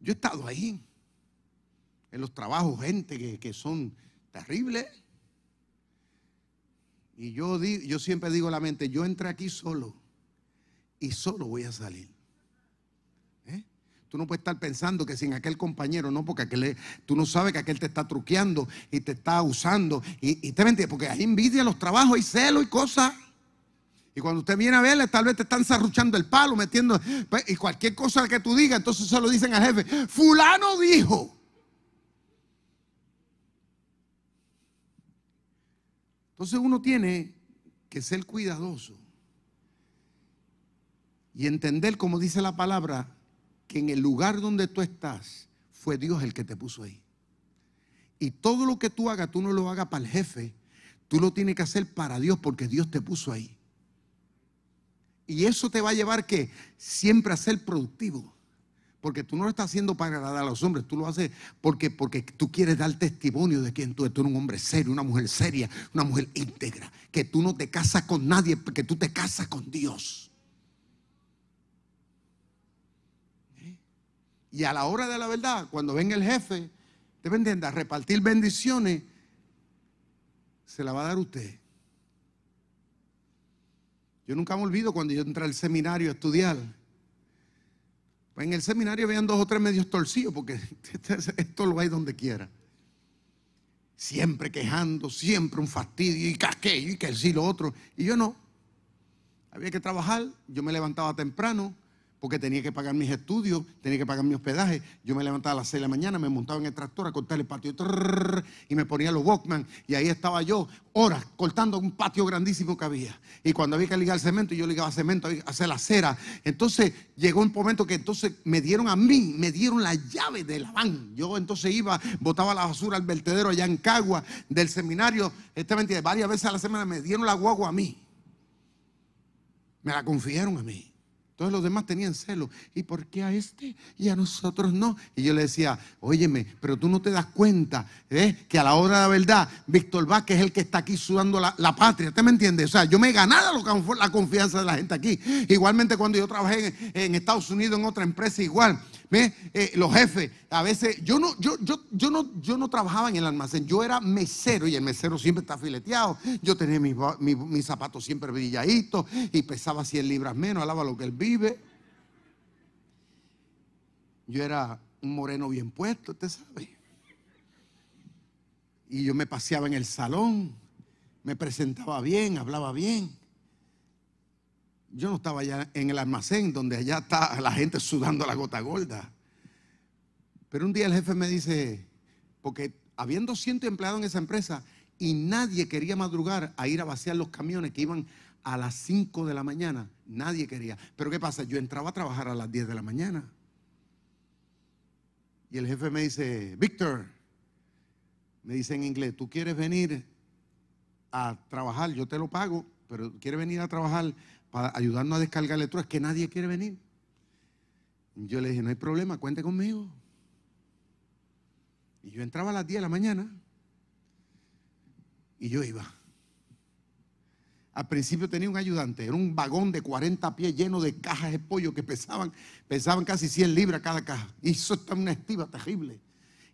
Yo he estado ahí, en los trabajos, gente que, que son Terrible. Y yo, yo siempre digo a la mente, yo entré aquí solo y solo voy a salir. ¿Eh? Tú no puedes estar pensando que sin aquel compañero, no, porque aquel, tú no sabes que aquel te está truqueando y te está usando. Y, te entiendes, porque hay envidia en los trabajos, hay celo y cosas. Y cuando usted viene a verle, tal vez te están zarruchando el palo, metiendo. Pues, y cualquier cosa que tú digas, entonces se lo dicen al jefe. Fulano dijo. Entonces uno tiene que ser cuidadoso y entender, como dice la palabra, que en el lugar donde tú estás fue Dios el que te puso ahí. Y todo lo que tú hagas, tú no lo hagas para el jefe, tú lo tienes que hacer para Dios porque Dios te puso ahí. Y eso te va a llevar que siempre a ser productivo. Porque tú no lo estás haciendo para agradar a los hombres, tú lo haces porque, porque tú quieres dar testimonio de quién tú eres. Tú eres un hombre serio, una mujer seria, una mujer íntegra. Que tú no te casas con nadie, porque tú te casas con Dios. ¿Eh? Y a la hora de la verdad, cuando venga el jefe, deben a repartir bendiciones, se la va a dar usted. Yo nunca me olvido cuando yo entré al seminario a estudiar pues en el seminario habían dos o tres medios torcidos, porque esto lo hay donde quiera. Siempre quejando, siempre un fastidio, y que y que sí, lo otro. Y yo no. Había que trabajar, yo me levantaba temprano, porque tenía que pagar mis estudios, tenía que pagar mi hospedaje. Yo me levantaba a las 6 de la mañana, me montaba en el tractor a cortar el patio y me ponía los Walkman y ahí estaba yo horas cortando un patio grandísimo que había. Y cuando había que ligar cemento, yo ligaba cemento, hacer la cera. Entonces llegó un momento que entonces me dieron a mí, me dieron la llave de la van. Yo entonces iba, botaba la basura al vertedero allá en Cagua del seminario. Esta mentira, varias veces a la semana me dieron la guagua a mí. Me la confiaron a mí. Todos los demás tenían celo. ¿Y por qué a este y a nosotros no? Y yo le decía, óyeme, pero tú no te das cuenta ¿eh? que a la hora de la verdad, Víctor Vázquez es el que está aquí sudando la, patria. ¿Usted me entiende? O sea, yo me he ganado la confianza de la gente aquí. Igualmente cuando yo trabajé en Estados Unidos en otra empresa, igual. Eh, los jefes, a veces, yo no, yo, yo, yo, no, yo no trabajaba en el almacén, yo era mesero y el mesero siempre está fileteado. Yo tenía mis, zapatos siempre brilladitos y pesaba 100 libras menos, alaba lo que él vive. Yo era un moreno bien puesto, usted sabe. Y yo me paseaba en el salón, me presentaba bien, hablaba bien. Yo no estaba allá en el almacén donde allá está la gente sudando la gota gorda. Pero un día el jefe me dice, porque habiendo 200 empleados en esa empresa y nadie quería madrugar a ir a vaciar los camiones que iban a las 5 de la mañana, nadie quería. Pero ¿qué pasa? Yo entraba a trabajar a las 10 de la mañana. Y el jefe me dice, Víctor, me dice en inglés, ¿tú quieres venir a trabajar? Yo te lo pago, pero ¿quieres venir a trabajar para ayudarnos a descargar el es que nadie quiere venir. Yo le dije, no hay problema, cuente conmigo. Y yo entraba a las 10 de la mañana y yo iba. Al principio tenía un ayudante, era un vagón de 40 pies lleno de cajas de pollo que pesaban, pesaban casi 100 libras cada caja. Y eso está una estiva terrible.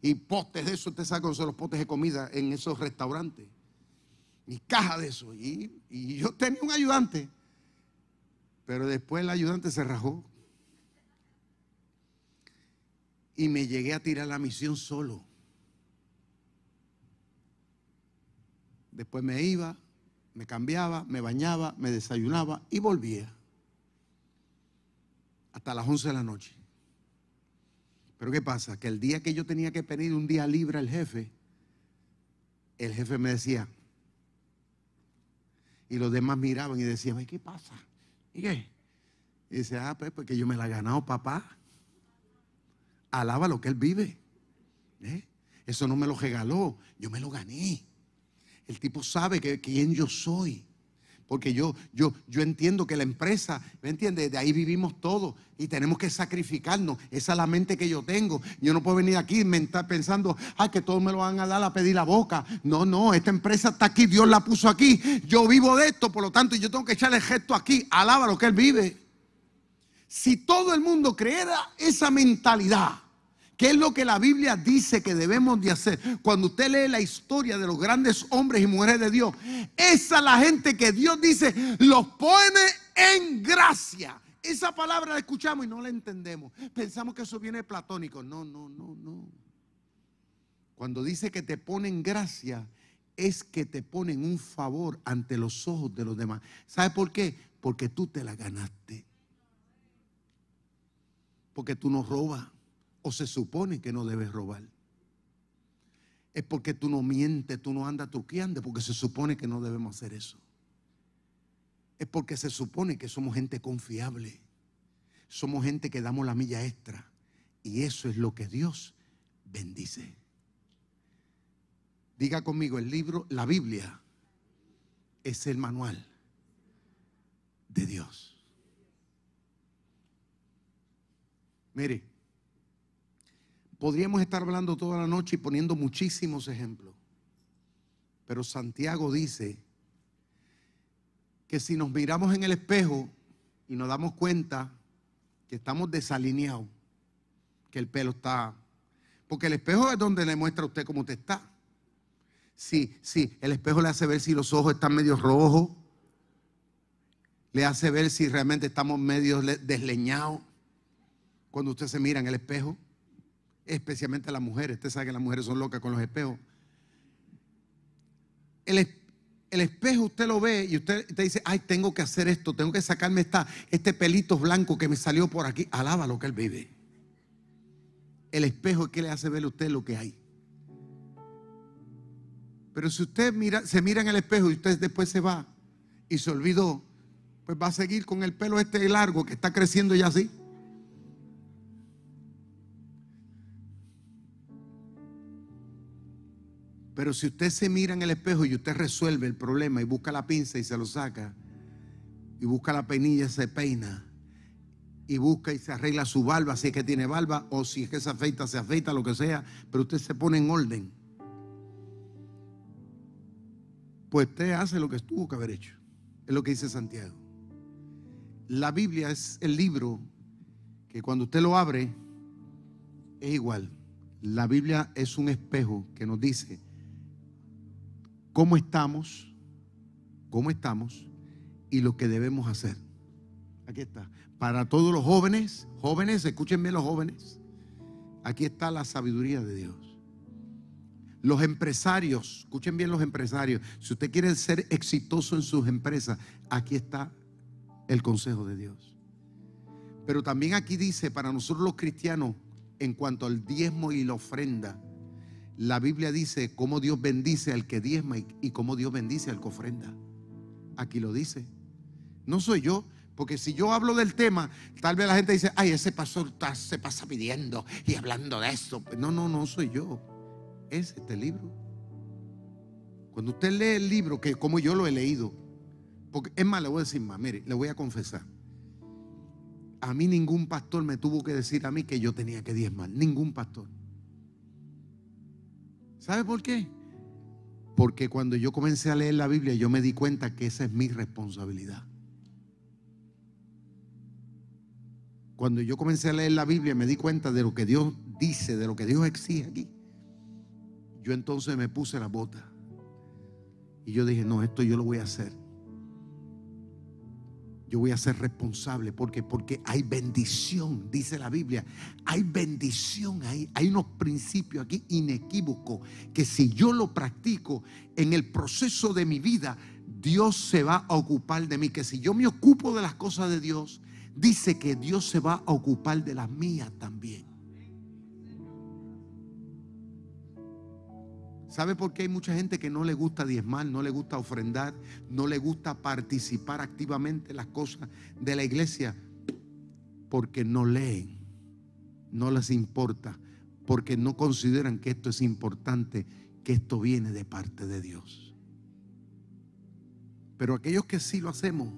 Y postes de eso, usted sabe cómo los potes de comida en esos restaurantes. Y caja de eso. Y yo tenía un ayudante. Pero después el ayudante se rajó. Y me llegué a tirar la misión solo. Después me iba, me cambiaba, me bañaba, me desayunaba y volvía. Hasta las 11 de la noche. Pero ¿qué pasa? Que el día que yo tenía que pedir un día libre al jefe, el jefe me decía, y los demás miraban y decían, ¿qué pasa? ¿Y qué? Dice, ah, pues porque yo me la he ganado, papá. Alaba lo que él vive. ¿Eh? Eso no me lo regaló, yo me lo gané. El tipo sabe que, quién yo soy. Porque yo, yo, yo entiendo que la empresa, ¿me entiendes? De ahí vivimos todos y tenemos que sacrificarnos. Esa es la mente que yo tengo. Yo no puedo venir aquí pensando, ay, que todos me lo van a dar a pedir la boca. No, no, esta empresa está aquí, Dios la puso aquí. Yo vivo de esto, por lo tanto, yo tengo que echarle el gesto aquí. Alaba lo que Él vive. Si todo el mundo creera esa mentalidad, ¿Qué es lo que la Biblia dice que debemos de hacer? Cuando usted lee la historia de los grandes hombres y mujeres de Dios, esa es la gente que Dios dice los pone en gracia. Esa palabra la escuchamos y no la entendemos. Pensamos que eso viene platónico. No, no, no, no. Cuando dice que te pone en gracia, es que te pone en un favor ante los ojos de los demás. ¿Sabe por qué? Porque tú te la ganaste. Porque tú no robas o se supone que no debes robar. Es porque tú no mientes, tú no andas truqueando, porque se supone que no debemos hacer eso. Es porque se supone que somos gente confiable. Somos gente que damos la milla extra. Y eso es lo que Dios bendice. Diga conmigo, el libro, la Biblia es el manual de Dios. Mire, Podríamos estar hablando toda la noche y poniendo muchísimos ejemplos. Pero Santiago dice que si nos miramos en el espejo y nos damos cuenta que estamos desalineados, que el pelo está... Porque el espejo es donde le muestra a usted cómo usted está. Sí, sí, el espejo le hace ver si los ojos están medio rojos, le hace ver si realmente estamos medio desleñados cuando usted se mira en el espejo especialmente las mujeres. Usted sabe que las mujeres son locas con los espejos. El, espejo usted lo ve y usted, te dice, ay, tengo que hacer esto, tengo que sacarme esta, este pelito blanco que me salió por aquí. Alaba lo que él vive. El espejo es que le hace ver a usted lo que hay. Pero si usted mira, se mira en el espejo y usted después se va y se olvidó, pues va a seguir con el pelo este largo que está creciendo ya así. Pero si usted se mira en el espejo y usted resuelve el problema y busca la pinza y se lo saca, y busca la peinilla y se peina, y busca y se arregla su barba, si es que tiene barba, o si es que se afeita, se afeita, lo que sea, pero usted se pone en orden. Pues usted hace lo que tuvo que haber hecho. Es lo que dice Santiago. La Biblia es el libro que cuando usted lo abre es igual. La Biblia es un espejo que nos dice cómo estamos, cómo estamos y lo que debemos hacer. Aquí está. Para todos los jóvenes, jóvenes, escúchenme los jóvenes. Aquí está la sabiduría de Dios. Los empresarios, escuchen bien los empresarios. Si usted quiere ser exitoso en sus empresas, aquí está el consejo de Dios. Pero también aquí dice para nosotros los cristianos, en cuanto al diezmo y la ofrenda, la Biblia dice cómo Dios bendice al que diezma y, cómo Dios bendice al que ofrenda. Aquí lo dice. No soy yo, porque si yo hablo del tema, tal vez la gente dice, ay, ese pastor se pasa pidiendo y hablando de eso. No, no, no soy yo. Es este libro. Cuando usted lee el libro, que como yo lo he leído, porque es más, le voy a decir más, mire, le voy a confesar. a mí ningún pastor me tuvo que decir a mí que yo tenía que diezmar. Ningún pastor. ¿Sabe por qué? Porque cuando yo comencé a leer la Biblia, yo me di cuenta que esa es mi responsabilidad. Cuando yo comencé a leer la Biblia, me di cuenta de lo que Dios dice, de lo que Dios exige aquí. Yo entonces me puse la bota. Y yo dije, no, esto yo lo voy a hacer. Yo voy a ser responsable porque porque hay bendición, dice la Biblia. Hay bendición ahí, hay unos principios aquí inequívocos que si yo lo practico en el proceso de mi vida, Dios se va a ocupar de mí, que si yo me ocupo de las cosas de Dios, dice que Dios se va a ocupar de las mías también. ¿Sabe por qué hay mucha gente que no le gusta diezmar, no le gusta ofrendar, no le gusta participar activamente en las cosas de la iglesia? Porque no leen, no les importa, porque no consideran que esto es importante, que esto viene de parte de Dios. Pero aquellos que sí lo hacemos,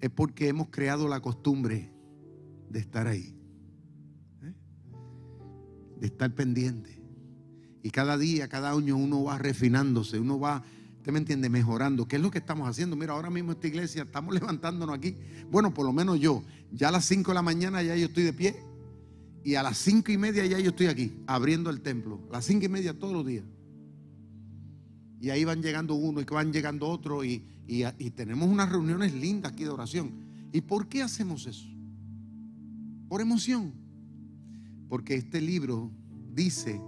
es porque hemos creado la costumbre de estar ahí. De estar pendiente. Y cada día, cada año uno va refinándose, uno va, usted me entiende, mejorando. ¿Qué es lo que estamos haciendo? Mira, ahora mismo esta iglesia estamos levantándonos aquí. Bueno, por lo menos yo, ya a las 5 de la mañana ya yo estoy de pie. Y a las cinco y media ya yo estoy aquí, abriendo el templo. A las cinco y media todos los días. Y ahí van llegando uno y van llegando otro. Y, y, tenemos unas reuniones lindas aquí de oración. ¿Y por qué hacemos eso? Por emoción. Porque este libro dice,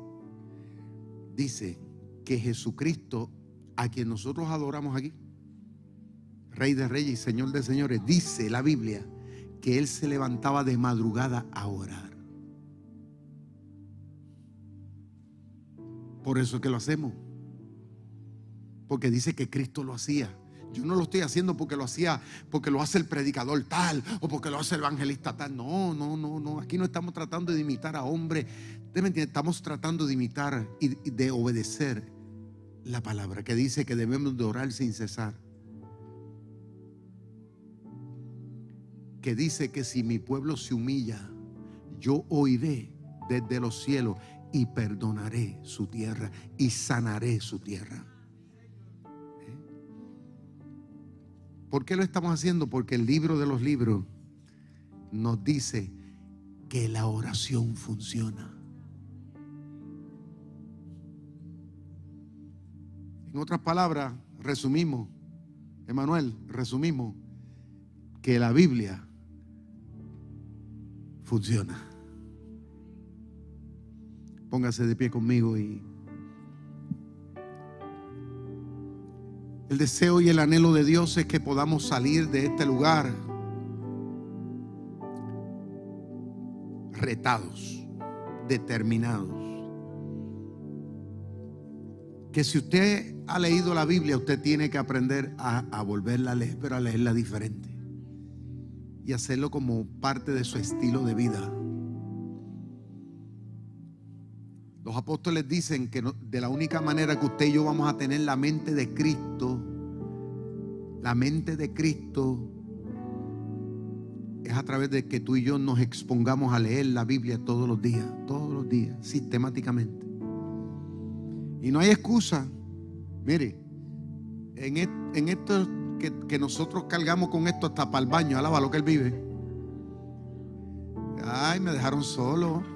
dice que Jesucristo, a quien nosotros adoramos aquí, Rey de Reyes y Señor de Señores, dice la Biblia que Él se levantaba de madrugada a orar. Por eso es que lo hacemos. Porque dice que Cristo lo hacía. Yo no lo estoy haciendo porque lo hacía, porque lo hace el predicador tal o porque lo hace el evangelista tal. No, no, no, no. Aquí no estamos tratando de imitar a hombres. Estamos tratando de imitar y de obedecer la palabra que dice que debemos de orar sin cesar. Que dice que si mi pueblo se humilla, yo oiré desde los cielos y perdonaré su tierra y sanaré su tierra. ¿Por qué lo estamos haciendo? Porque el libro de los libros nos dice que la oración funciona. En otras palabras, resumimos, Emanuel, resumimos que la Biblia funciona. Póngase de pie conmigo y El deseo y el anhelo de Dios es que podamos salir de este lugar retados, determinados. Que si usted ha leído la Biblia, usted tiene que aprender a, volverla a leer, pero a leerla diferente. Y hacerlo como parte de su estilo de vida. Los apóstoles dicen que de la única manera que usted y yo vamos a tener la mente de Cristo, la mente de Cristo, es a través de que tú y yo nos expongamos a leer la Biblia todos los días, todos los días, sistemáticamente. Y no hay excusa. Mire, en, esto que, que, nosotros cargamos con esto hasta para el baño, alaba lo que él vive. Ay, me dejaron solo.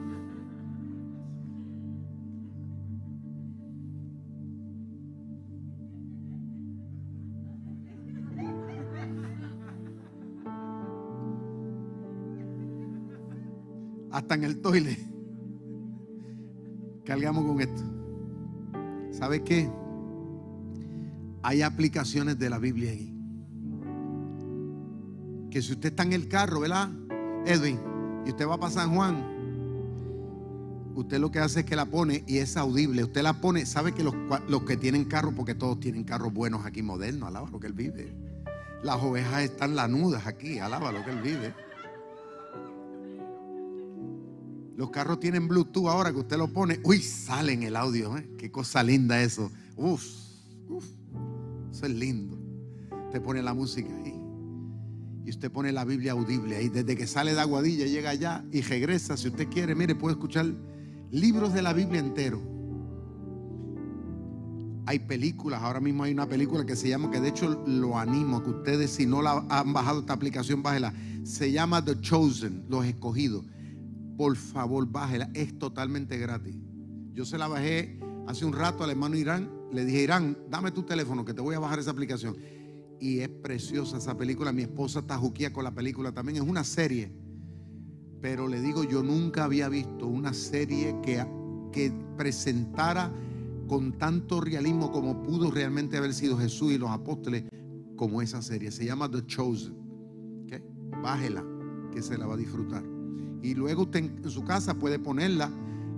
Hasta en el toile. Cargamos con esto. ¿Sabe qué? Hay aplicaciones de la Biblia ahí. Que si usted está en el carro, ¿verdad? Edwin, y usted va para San Juan, usted lo que hace es que la pone y es audible. Usted la pone, sabe que los, los que tienen carro, porque todos tienen carros buenos aquí modernos, alaba lo que él vive. Las ovejas están lanudas aquí, alaba lo que él vive. Los carros tienen Bluetooth ahora que usted lo pone. Uy, sale en el audio. ¿eh? Qué cosa linda eso. Uf, uf. Eso es lindo. Usted pone la música ahí. Y usted pone la Biblia audible ahí. Desde que sale de Aguadilla, llega allá y regresa. Si usted quiere, mire, puede escuchar libros de la Biblia entero. Hay películas, ahora mismo hay una película que se llama, que de hecho lo animo que ustedes, si no la han bajado esta aplicación, bájela. Se llama The Chosen, los escogidos. Por favor, bájela, es totalmente gratis. Yo se la bajé hace un rato al hermano Irán. Le dije, Irán, dame tu teléfono que te voy a bajar esa aplicación. Y es preciosa esa película. Mi esposa está juquía con la película también. Es una serie. Pero le digo, yo nunca había visto una serie que, que presentara con tanto realismo como pudo realmente haber sido Jesús y los apóstoles como esa serie. Se llama The Chosen. Bájela, que se la va a disfrutar. Y luego usted en su casa puede ponerla,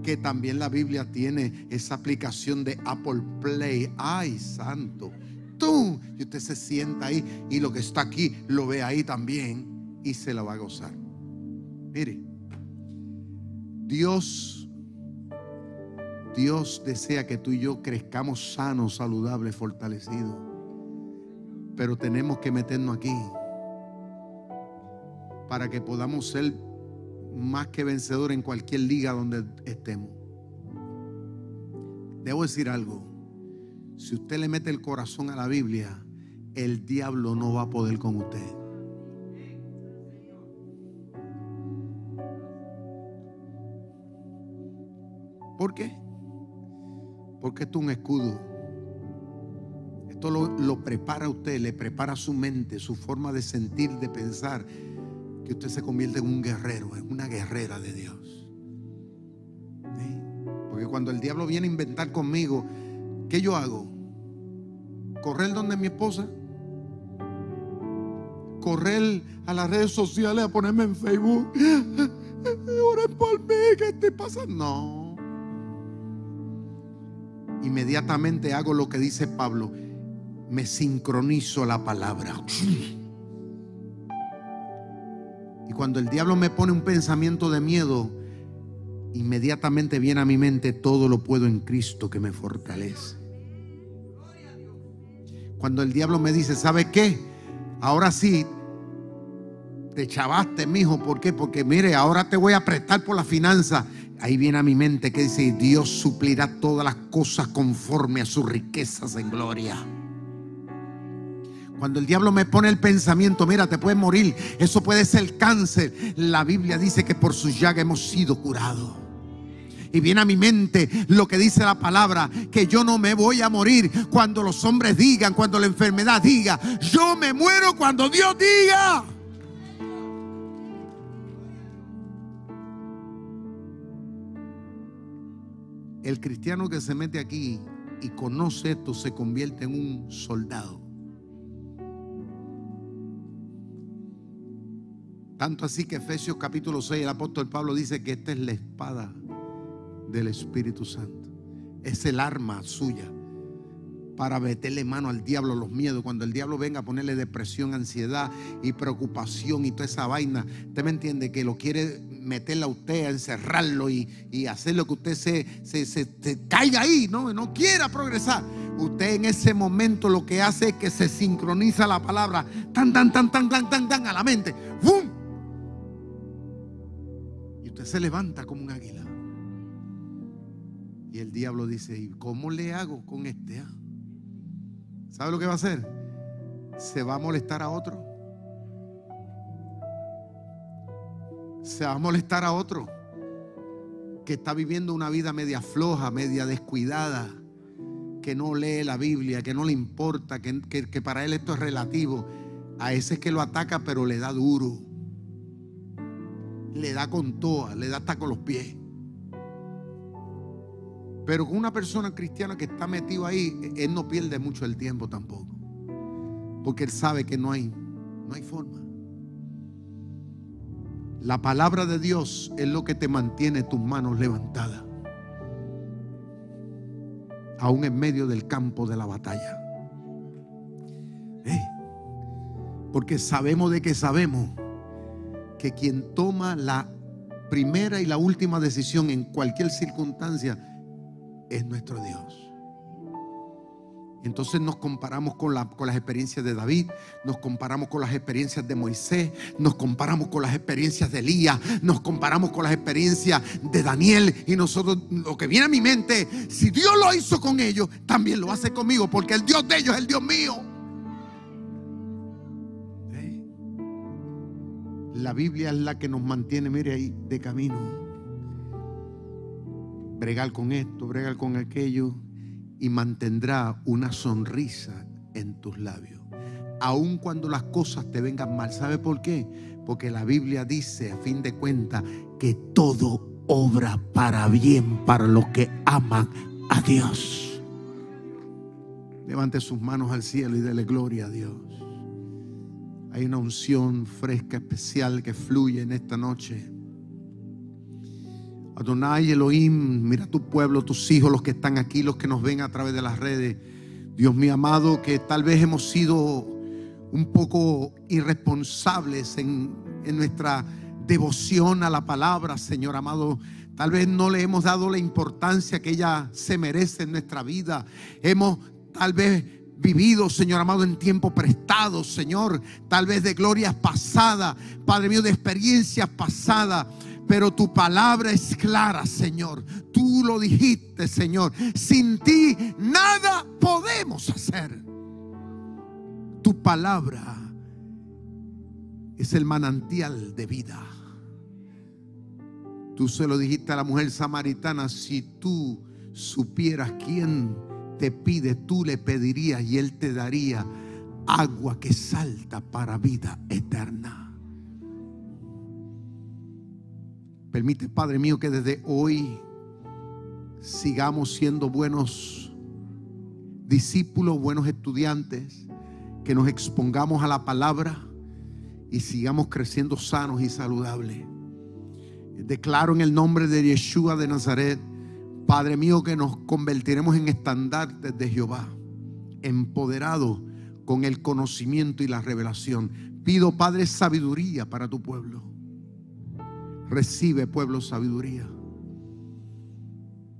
que también la Biblia tiene esa aplicación de Apple Play. ¡Ay, santo! Tú, y usted se sienta ahí y lo que está aquí lo ve ahí también y se la va a gozar. Mire, Dios Dios desea que tú y yo crezcamos sanos, saludables, fortalecidos. Pero tenemos que meternos aquí para que podamos ser más que vencedores en cualquier liga donde estemos. Debo decir algo. Si usted le mete el corazón a la Biblia, el diablo no va a poder con usted. ¿Por qué? Porque esto es un escudo. Esto lo, prepara a usted, le prepara su mente, su forma de sentir, de pensar, que usted se convierte en un guerrero, en una guerrera de Dios. Porque cuando el diablo viene a inventar conmigo, ¿qué yo hago? ¿Correr donde mi esposa? ¿Correr a las redes sociales a ponerme en Facebook? Oren por mí, ¿qué te pasa? No inmediatamente hago lo que dice Pablo. Me sincronizo la palabra. Y cuando el diablo me pone un pensamiento de miedo, inmediatamente viene a mi mente todo lo puedo en Cristo que me fortalece. Cuando el diablo me dice, ¿sabe qué? Ahora sí, te chavaste, mijo. ¿Por qué? Porque mire, ahora te voy a prestar por la finanza. Ahí viene a mi mente que dice, Dios suplirá todas las cosas conforme a sus riquezas en gloria. Cuando el diablo me pone el pensamiento, mira, te puedes morir, eso puede ser cáncer. La Biblia dice que por su llaga hemos sido curados. Y viene a mi mente lo que dice la palabra, que yo no me voy a morir cuando los hombres digan, cuando la enfermedad diga, yo me muero cuando Dios diga. El cristiano que se mete aquí y conoce esto se convierte en un soldado. Tanto así que Efesios capítulo 6, el apóstol Pablo dice que esta es la espada del Espíritu Santo. Es el arma suya para meterle mano al diablo los miedos. Cuando el diablo venga a ponerle depresión, ansiedad y preocupación y toda esa vaina, usted me entiende que lo quiere meterle a usted, a encerrarlo y, hacer lo que usted se, se, caiga ahí, ¿no? no quiera progresar. Usted en ese momento lo que hace es que se sincroniza la palabra tan, tan, tan, tan, tan, tan, tan a la mente. ¡Bum! Se levanta como un águila. Y el diablo dice, ¿y cómo le hago con este? Ah? ¿Sabe lo que va a hacer? Se va a molestar a otro. Se va a molestar a otro que está viviendo una vida media floja, media descuidada, que no lee la Biblia, que no le importa, que, que para él esto es relativo. A ese es que lo ataca, pero le da duro. Le da con toa, le da hasta con los pies. Pero con una persona cristiana que está metido ahí, él no pierde mucho el tiempo tampoco. Porque él sabe que no hay, no hay forma. La palabra de Dios es lo que te mantiene tus manos levantadas. Aún en medio del campo de la batalla. Porque sabemos de que sabemos que quien toma la primera y la última decisión en cualquier circunstancia es nuestro Dios. Entonces nos comparamos con, las experiencias de David, nos comparamos con las experiencias de Moisés, nos comparamos con las experiencias de Elías, nos comparamos con las experiencias de Daniel. Y nosotros, lo que viene a mi mente, si Dios lo hizo con ellos, también lo hace conmigo, porque el Dios de ellos es el Dios mío. La Biblia es la que nos mantiene, mire ahí, de camino. Bregar con esto, bregar con aquello y mantendrá una sonrisa en tus labios. Aun cuando las cosas te vengan mal. ¿Sabe por qué? Porque la Biblia dice, a fin de cuentas, que todo obra para bien para los que aman a Dios. Levante sus manos al cielo y dele gloria a Dios. Hay una unción fresca, especial que fluye en esta noche. Adonai Elohim, mira tu pueblo, tus hijos, los que están aquí, los que nos ven a través de las redes. Dios mío amado, que tal vez hemos sido un poco irresponsables en, en nuestra devoción a la palabra, Señor amado. Tal vez no le hemos dado la importancia que ella se merece en nuestra vida. Hemos tal vez vivido, Señor amado, en tiempo prestado, Señor. Tal vez de glorias pasadas, Padre mío, de experiencias pasadas. Pero tu palabra es clara, Señor. Tú lo dijiste, Señor. Sin ti nada podemos hacer. Tu palabra es el manantial de vida. Tú se lo dijiste a la mujer samaritana, si tú supieras quién te pide, tú le pedirías y él te daría agua que salta para vida eterna. Permite, Padre mío, que desde hoy sigamos siendo buenos discípulos, buenos estudiantes, que nos expongamos a la palabra y sigamos creciendo sanos y saludables. Declaro en el nombre de Yeshua de Nazaret, Padre mío, que nos convertiremos en estandartes de Jehová, empoderados con el conocimiento y la revelación. Pido, Padre, sabiduría para tu pueblo. Recibe, pueblo, sabiduría.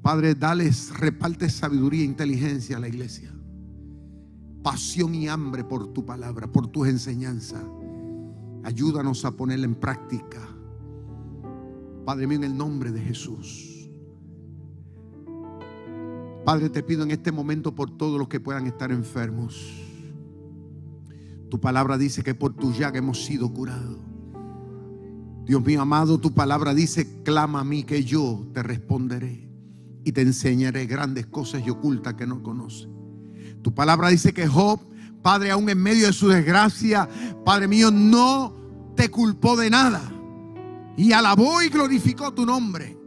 Padre, dales, reparte sabiduría e inteligencia a la iglesia. Pasión y hambre por tu palabra, por tus enseñanzas. Ayúdanos a ponerla en práctica. Padre mío, en el nombre de Jesús. Padre, te pido en este momento por todos los que puedan estar enfermos. Tu palabra dice que por tu llaga hemos sido curados. Dios mío amado, tu palabra dice, clama a mí que yo te responderé y te enseñaré grandes cosas y ocultas que no conoces. Tu palabra dice que Job, Padre, aún en medio de su desgracia, Padre mío, no te culpó de nada y alabó y glorificó tu nombre.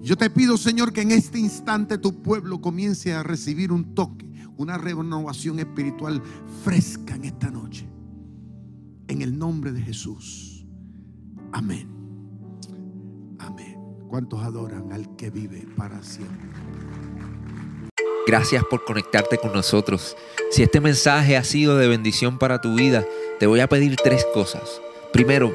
Yo te pido, Señor, que en este instante tu pueblo comience a recibir un toque, una renovación espiritual fresca en esta noche. En el nombre de Jesús. Amén. Amén. ¿Cuántos adoran al que vive para siempre? Gracias por conectarte con nosotros. Si este mensaje ha sido de bendición para tu vida, te voy a pedir tres cosas. Primero,